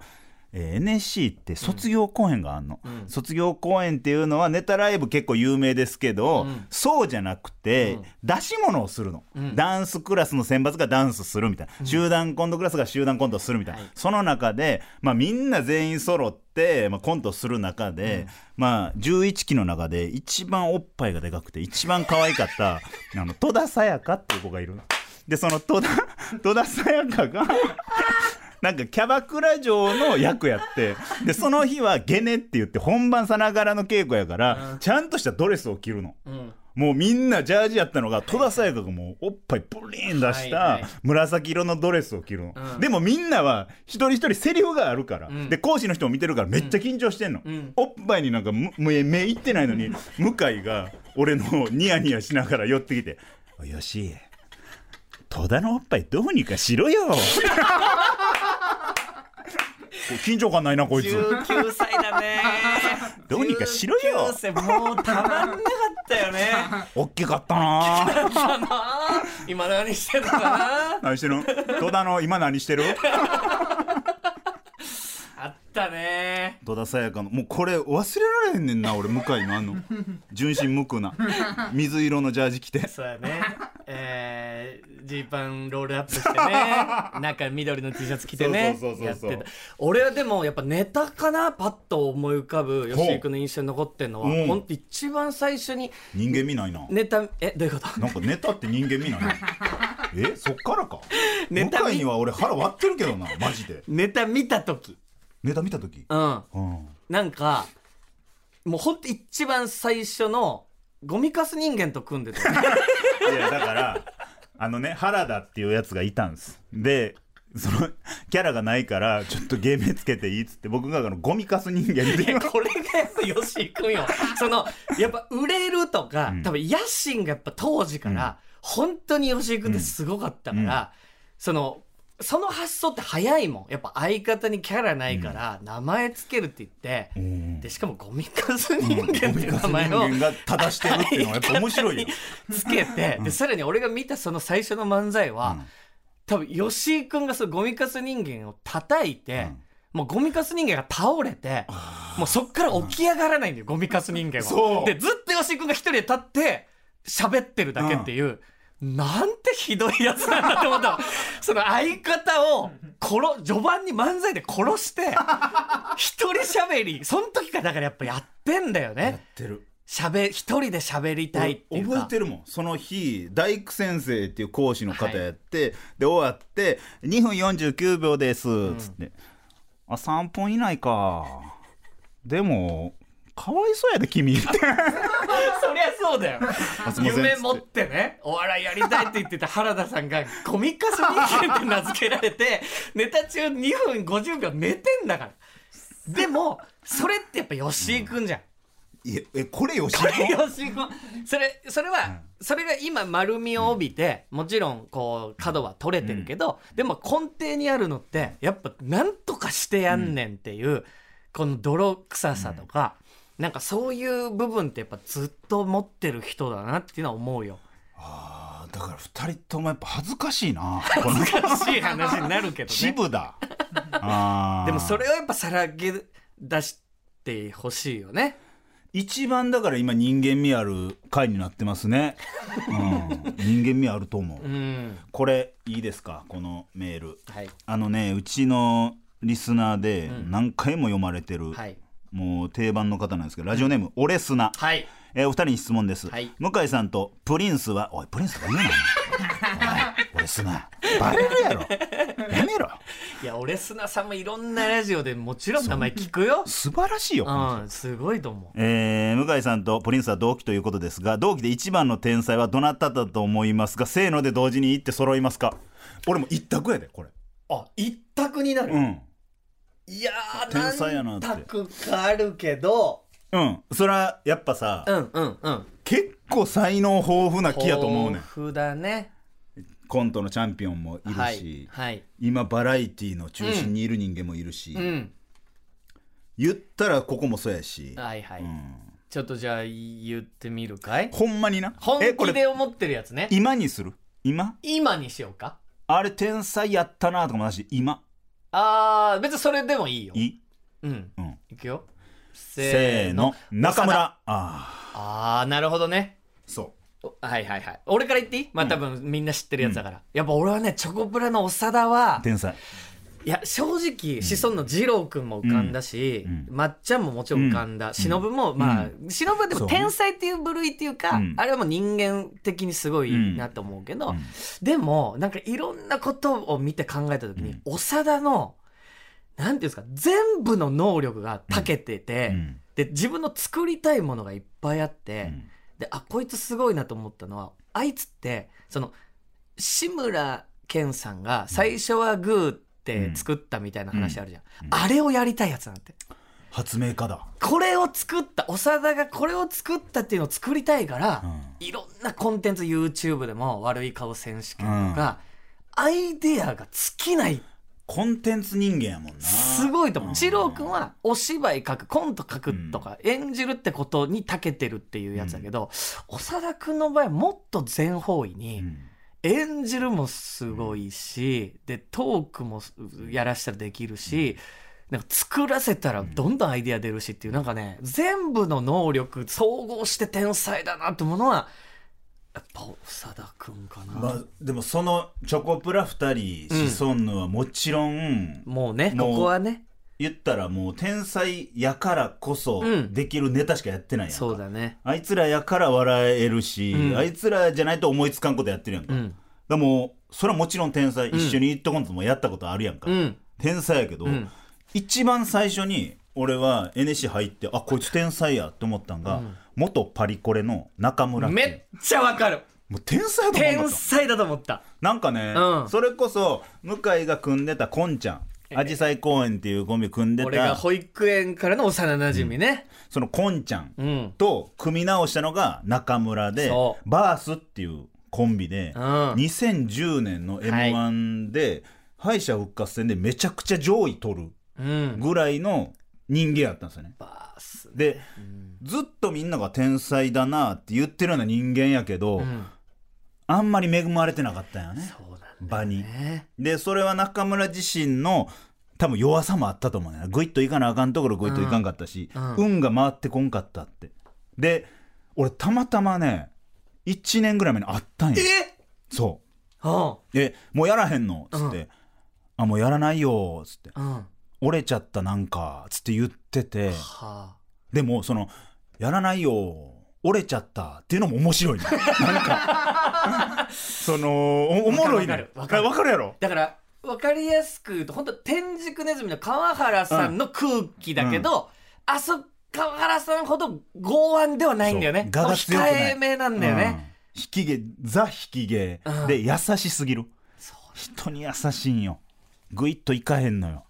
えー NSC って卒業公演があんの、うん。卒業公演っていうのはネタライブ結構有名ですけど、うん。そうじゃなくて、うん。出し物をするの、うん。ダンスクラスの選抜がダンスするみたいな、集団コントクラスが集団コントをするみたいな、はい。その中で、まあ、みんな全員揃って、まあ、コントする中で、まあ、11期の中で一番おっぱいがでかくて一番可愛かった あの戸田沙也加っていう子がいるの。でその戸田戸田沙也加がなんかキャバクラ嬢の役やってでその日はゲネって言って本番さながらの稽古やから、ちゃんとしたドレスを着るの。うん。もうみんなジャージやったのが戸田沙也加がもうおっぱいプリーン出した紫色のドレスを着るの、うん。でもみんなは一人一人セリフがあるから、ん。で講師の人も見てるからめっちゃ緊張してんの、ん。おっぱいになんかむ目目いってないのに向井が俺のニヤニヤしながら寄ってきて「おいよし戸田のおっぱいどうにかしろよ」緊張感ないなこいつ。19歳だね。どうにかしろよ。19歳もうたまんなかったよね。おっきかったな。今何してるのかな。何してる戸田の今何してる？あったね。戸田沙也加の。もうこれ忘れられへんねんな俺向井の。あの純真無垢な。水色のジャージ着て。そうやねえージーパンロールアップしてね。中緑の T シャツ着てね。やってた。俺はでもやっぱネタかなパッと思い浮かぶ吉井君の印象に残ってんのはうん。ほんと一番最初に人間見ないな。ネタえどういうこと？なんかネタって人間見ないな。えそっからか？ネタ見向井には俺腹割ってるけどなマジで。ネタ見た時。ネタ見た時？うん。うん。なんかもうほんと一番最初のゴミカス人間と組んでたいやだからあのね原田っていうやつがいたんです。でそのキャラがないからちょっと芸名つけていいっつって僕があのゴミカス人間っていうこれがやっぱ吉井君よ。そのやっぱ売れるとか、ん。多分野心がやっぱ当時から、本当に吉井君ってすごかったから、そのその発想って早いもん。やっぱ相方にキャラないから、名前つけるって言って、うん。でしかもゴミカス人間っていう名ゴ前を人間が正してるっていうのはやっぱ面白いよ。つけて、でさらに俺が見たその最初の漫才は、うん。多分吉井君がそのゴミカス人間を叩いて、うん。もうゴミカス人間が倒れてもうそっから起き上がらないんだよゴミカス人間は。そう。でずっと吉井君が一人で立って喋ってるだけっていう、なんてひどいやつなんだと思ったの。その相方を殺序盤に漫才で殺して一人喋り。その時からだからやっぱやってんだよやっねてる。しゃべ一人で喋りたいっていうか。覚えてるもん。その日大工先生っていう講師の方やって、で終わって「2分49秒です」つって「あ3分以内か。でもかわいそうやで君」って。そりゃそうだよ。夢持ってねお笑いやりたいって言ってた原田さんがコミカス人間って名付けられて ネタ中2分50秒寝てんだから。でもそれってやっぱ吉井君じゃん、いやえこれ吉井君？それそれは、それが今丸みを帯びて、もちろんこう角は取れてるけど、でも根底にあるのってやっぱなんとかしてやんねんっていう、この泥臭さとか、なんかそういう部分ってやっぱずっと持ってる人だなっていうのは思うよ。あーだから2人ともやっぱ恥ずかしいなこの難しい話になるけどね。渋だ でもそれをやっぱさらけ出してほしいよね。一番だから今人間味ある回になってますね、うん、人間味あると思う、うん。これいいですか？このメールはい。あのねうちのリスナーで何回も読まれてる、はい。もう定番の方なんですけどラジオネーム、オレスナ、はい。えーお二人に質問です、はい。向井さんとプリンスはおいプリンスとか言うなおいオレスナ。バレるやろ。やめろ。いや、俺砂さんもいろんなラジオでもちろん名前聞くよ。素晴らしいよ、うん、すごいと思う。えー向井さんとプリンスは同期ということですが同期で一番の天才はどなただと思いますか？せーので同時に言って揃いますか？俺も一択やでこれ。あ、一択になる。うんいやー、天才やなって何択かあるけど、うんそれはやっぱさ、うんうんうん。結構才能豊富な気やと思うねん豊富だね。コントのチャンピオンもいるし、はい。はい。今バラエティーの中心にいる人間もいるし、うん。言ったらここもそうやし、はいはい。うんちょっとじゃあ言ってみるかい？ほんまにな？本えこれ気で思ってるやつね。今にする？今？今にしようか。あれ天才やったなとかもなし今あー、別にそれでもいいよ。いい、うん。うん、いくよ。せーの中村ああー、なるほどね。あそおはいはいはい。俺から言っていい？まあ多分みんな知ってるやつだから。やっぱ俺はね、チョコプラの長田はう、天才いや、正直、子孫の二郎くんも浮かんだし、うん。まっちゃんももちろん浮かんだ。忍も、まあ、忍はでも天才っていう部類っていうか、うん。あれはもう人間的にすごいなと思うけど、うん。でも、なんかいろんなことを見て考えたときに、長田の、なんていうんですか、全部の能力が長けてて、うん。で、自分の作りたいものがいっぱいあって、うん。で、あ、こいつすごいなと思ったのは、あいつって、その、志村けんさんが最初はグーって作ったみたいな話あるじゃん。あれをやりたいやつなんて。発明家だ。これを作った、長田がこれを作ったっていうのを作りたいから、ういろんなコンテンツ YouTube でも悪い顔選手権とか、アイデアが尽きない。コンテンツ人間やもんな。すごいと思う。ん。二郎くんはお芝居書く、コント書くとか、演じるってことに長けてるっていうやつだけど、長田くんの場合はもっと全方位に、うん演じるもすごいし、で、トークもやらしたらできるし、なんか作らせたらどんどんアイディア出るしっていう、なんかね、全部の能力総合して天才だなってものは、やっぱ長田くんかな。まあ、でもそのチョコプラ2人シソンヌはもちろん、もうね、ここはね、言ったらもう天才やからこそうん。できるネタしかやってないやんか、そうだね。あいつらやから笑えるし、うん。あいつらじゃないと思いつかんことやってるやんか、うん。でもそれはもちろん天才、一緒に行ったこともやったことあるやんか、うん。天才やけど、ん。一番最初に俺は NSC 入ってあこいつ天才やって思ったんが、元パリコレの中村めっちゃわかる。もう天才だと思天った。才だと思った。なんかね、うん。それこそ向井が組んでたこんちゃん アジサイ公園っていうコンビ組んでた俺が保育園からの幼馴染ね。そのこんちゃんうん。と組み直したのが中村でそバースっていうコンビで、うん2010年の m 1で、敗者復活戦でめちゃくちゃ上位取るうん。ぐらいの人間やったんですよね。バース。で、ずっとみんなが天才だなって言ってるような人間やけど、うん。あんまり恵まれてなかったんよねそ場に。ね。でそれは中村自身の多分弱さもあったと思うねグイッといかなあかんところグイッといかんかったし、うん運が回ってこんかったってで俺たまたまね1年ぐらい前に会ったんやえ？そうん。うえもうやらへんのっつって、あもうやらないよっつってうん。は折れちゃったなんかつって言っててあ。でもそのやらないよ折れちゃったっていうのも面白いね。なんかそのおおもろいね。わかる。やろ？だから分かりやすく言うと本当天竺ネズミの川原さんの空気だけど、あそ川原さんほど剛腕ではないんだよね。控えめなんだよね、うん。引き毛ザ引き毛うん。で優しすぎる。人に優しいんよ。グイッといかへんのよ。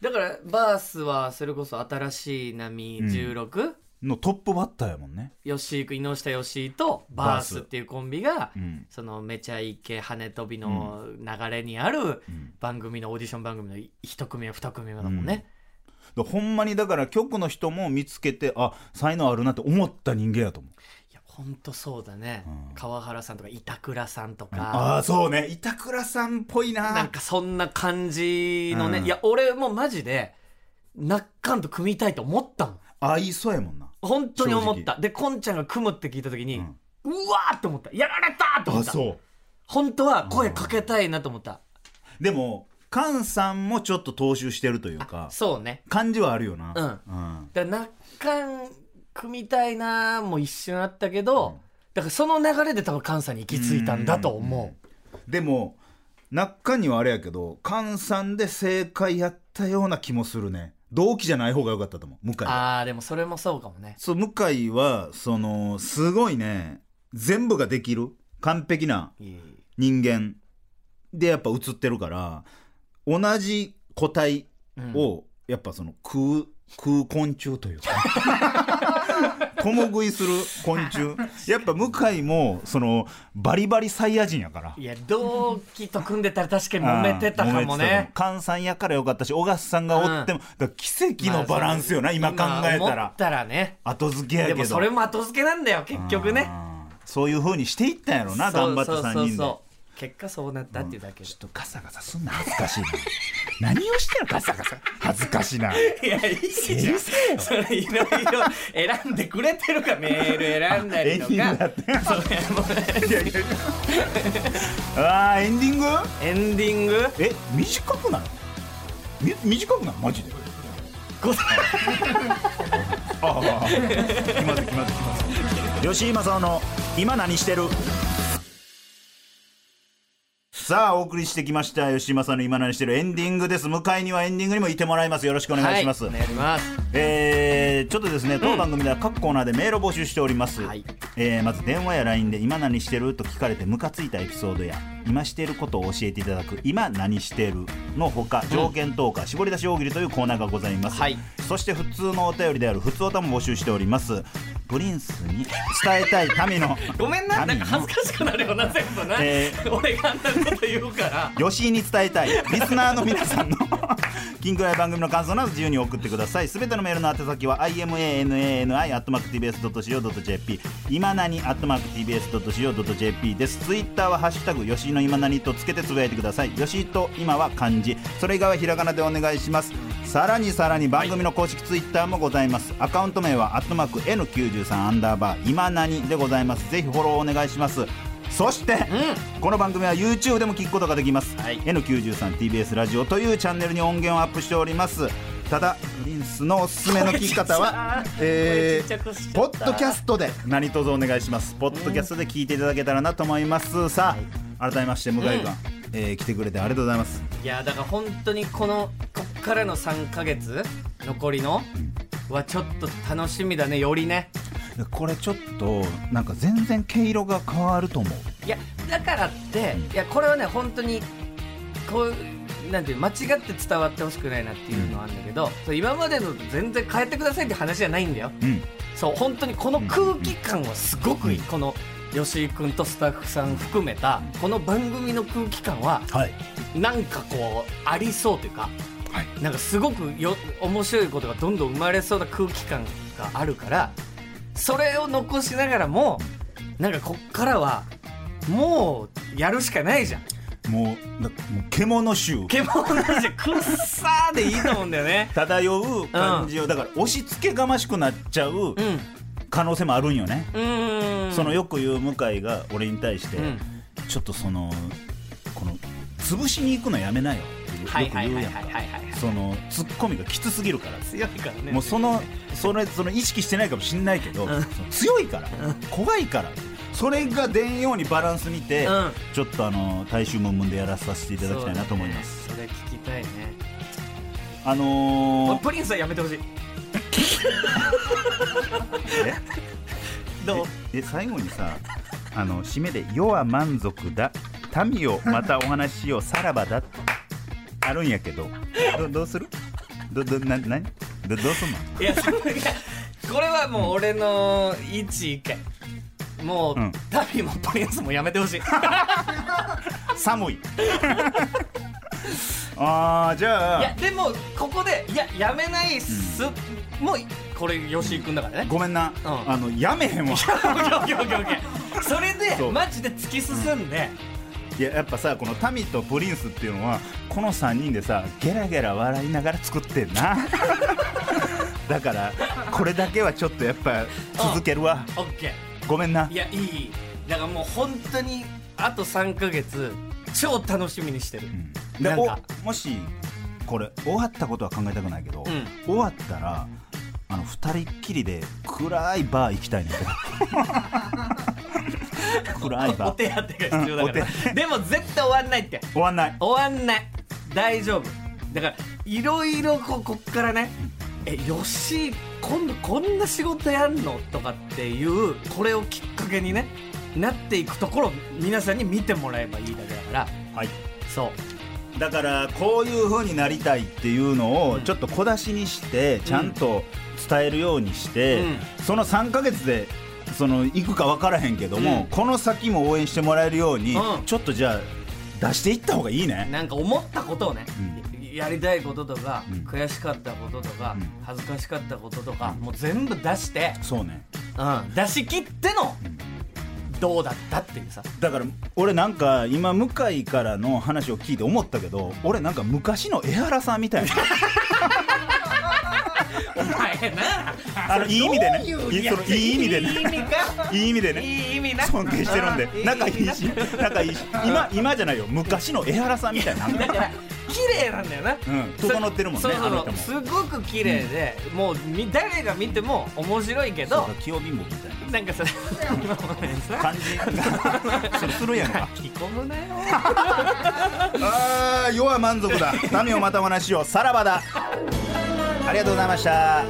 だからバースはそれこそ新しい波16、のトップバッターやもんね。吉井君井下吉井とバースっていうコンビが、うん。そのめちゃイケ跳ね飛びの流れにあるん。番組のオーディション番組の一組目二組目だもんね、だほんまにだから局の人も見つけてあ才能あるなって思った人間やと思う。いやほんとそうだね、うん。川原さんとか板倉さんとか、ああそうね。板倉さんっぽいな。なんかそんな感じのね、うん。いや俺もマジでナッカンと組みたいと思ったもん。合いそうやもんな本当に思った。でこんちゃんが組むって聞いた時に、ううんわーって思った。やられたと思った。あそう。本当は声かけたいなと思った、でも菅さんもちょっと踏襲してるというかそうね。感じはあるよな。うん。うん。だからナッカン組みたいなも一瞬あったけど、だからその流れで多分関西に行き着いたんだと思う、でも中にはあれやけど菅さんで正解やったような気もするね同期じゃない方が良かったと思う。向井ああでもそれもそうかもね。そう向井はそのすごいね。全部ができる。完璧な人間。でやっぱ映ってるから同じ個体をやっぱその食う食う昆虫というか 共食いする昆虫。やっぱ向井もそのバリバリサイヤ人やから。いや同期と組んでたら確かに揉めてたかもね。菅さんやからよかったし小笠さんがおっても、だから奇跡のバランスよな、今考えたら。たらね。後付けやけど。でもそれも後付けなんだよ結局ね。そういう風にしていったんやろな頑張って3人で。そうそうそう結果そうなったっていうだけで。ちょっとガサガサすんな恥ずかしいな。何をしてんのガサガサ。恥ずかしいな。いやいいじゃん。それいろいろ選んでくれてるかメール選んだりとエンディングだかっ あーエンディング？エンディング？え短くない？み短くない？マジで？ごあ あ気まずい気まずい気まずい。吉井正夫の今何してる？さあお送りしてきました吉井正夫の今何してるエンディングです。向井にはエンディングにもいてもらいます。よろしくお願いします、はい、お願いします。えーちょっとですね当番組では各コーナーでメールを募集しております、はい。えーまず電話や LINE で「今何してる?」と聞かれてムカついたエピソードや今していることを教えていただく「今何してる?」のほか条件投下、絞り出し大喜利というコーナーがございます、はい。そして普通のお便りである普通おたも募集しておりますプリンスに伝えたい民の ごめんななんか恥ずかしくなるよな全部な、え俺があんなこと言うから。吉井に伝えたい。リスナーの皆さんの近況や番組の感想など自由に送ってください。すべてのメールの宛先は imanani.tbs.co.jp 今何 .tbs.co.jp です。ツイッターは「ハッシュタグ吉井の今何」とつけてつぶやいてください。吉井と今は漢字。それ以外はひらがなでお願いします。さらにさらに番組の公式ツイッターもございます。アカウント名は「アットマーク #N93 アンダーバー今何」でございます。ぜひフォローお願いします。そして、この番組は YouTube でも聞くことができます、はい。N93TBS ラジオというチャンネルに音源をアップしております。ただプリンスのおすすめの聞き方は えー、ポッドキャストで何卒お願いします。ポッドキャストで聞いていただけたらなと思います。さあ改めまして向井君、えー来てくれてありがとうございます。いやだから本当にこのこっからの3ヶ月残りのはちょっと楽しみだねよりね。これちょっとなんか全然毛色が変わると思う。いやだからっていやこれはね本当にこうなんて間違って伝わってほしくないなっていうのはあるんだけど、そう今までの全然変えてくださいって話じゃないんだよ。うん。そう本当にこの空気感はすごくいい、この吉井君とスタッフさん含めたこの番組の空気感ははい。なんかこうありそうというかはい。なんかすごくよ面白いことがどんどん生まれそうな空気感があるからそれを残しながらもなんかこっからはもうやるしかないじゃん。もうなもう獣臭。獣じゃくっさーでいいと思うんだよね。漂う感じを、だから押し付けがましくなっちゃううん。可能性もあるんよね、うーん。そのよく言う向井が俺に対して、うん。ちょっとそのこの潰しに行くのやめなよよく言うやんそのツッコミがきつすぎるから。強いからね。もうそのそれその意識してないかもしんないけど、強いから、怖いから。それが出んようにバランス見て、うん。ちょっとあの大衆ムンムンでやらさせていただきたいなと思います、それ聞きたいね。あのー、プリンスはやめてほしい。え？どう？ええ最後にさあの締めで「世は満足だ。民をまたお話ししよう。さらばだ」ってあるんやけど。どどうする？どどな何？どどうすんの？いやそれがこれはもう俺の一意見もう、うん。タビもプリンスもやめてほしい。寒い。あーじゃあ。いやでもここでいややめないっす、もうこれ吉井君だからね。ごめんな、うん。あのやめへんわ。オッケーオッケーオッケーオッケー。それでそう。マジで突き進んで、いややっぱさこのタミとプリンスっていうのはこの3人でさゲラゲラ笑いながら作ってんな。だからこれだけはちょっとやっぱ続けるわ。オッケごめんな。ーいやいい。だからもう本当にあと3ヶ月超楽しみにしてる、でなんか。おもしこれ終わったことは考えたくないけど、うん。終わったらあの2人っきりで暗いバー行きたいね 暗いバー。お手当てが必要だから、うんでも絶対終わんないって。終わんない。終わんない。大丈夫。だからいろいろここっからねえよし今度こんな仕事やんのとかっていうこれをきっかけにねなっていくところを皆さんに見てもらえばいいだけだから。はい。そう。だからこういう風になりたいっていうのをうん。ちょっと小出しにしてちゃんと伝えるようにして、うん。その3ヶ月でその行くか分からへんけども、うん。この先も応援してもらえるように、うん。ちょっとじゃあ出していった方がいいね。なんか思ったことをね、やりたいこととか、うん。悔しかったこととか、うん。恥ずかしかったこととか、もう全部出して、そうね。うん、出し切っての、どうだったっていうさ。だから俺なんか今向井からの話を聞いて思ったけど俺なんか昔の江原さんみたいな あのいい意味でね。いういいそのいい意味でね。いい意味か？いい意味でね。いい意味な。尊敬してるんで。うん仲いいし。仲いいし。今今じゃないよ。昔の江原さんみたいな。綺麗なんだよな、うん。整ってるもんねそうそう。すごく綺麗で、もうみ誰が見ても面白いけど清貧乏みたいな。なんかさ 感じ。がそれするやんか。書き込むなよ。ああ世は満足だ。民をまたお話しよう。さらばだありがとうございました。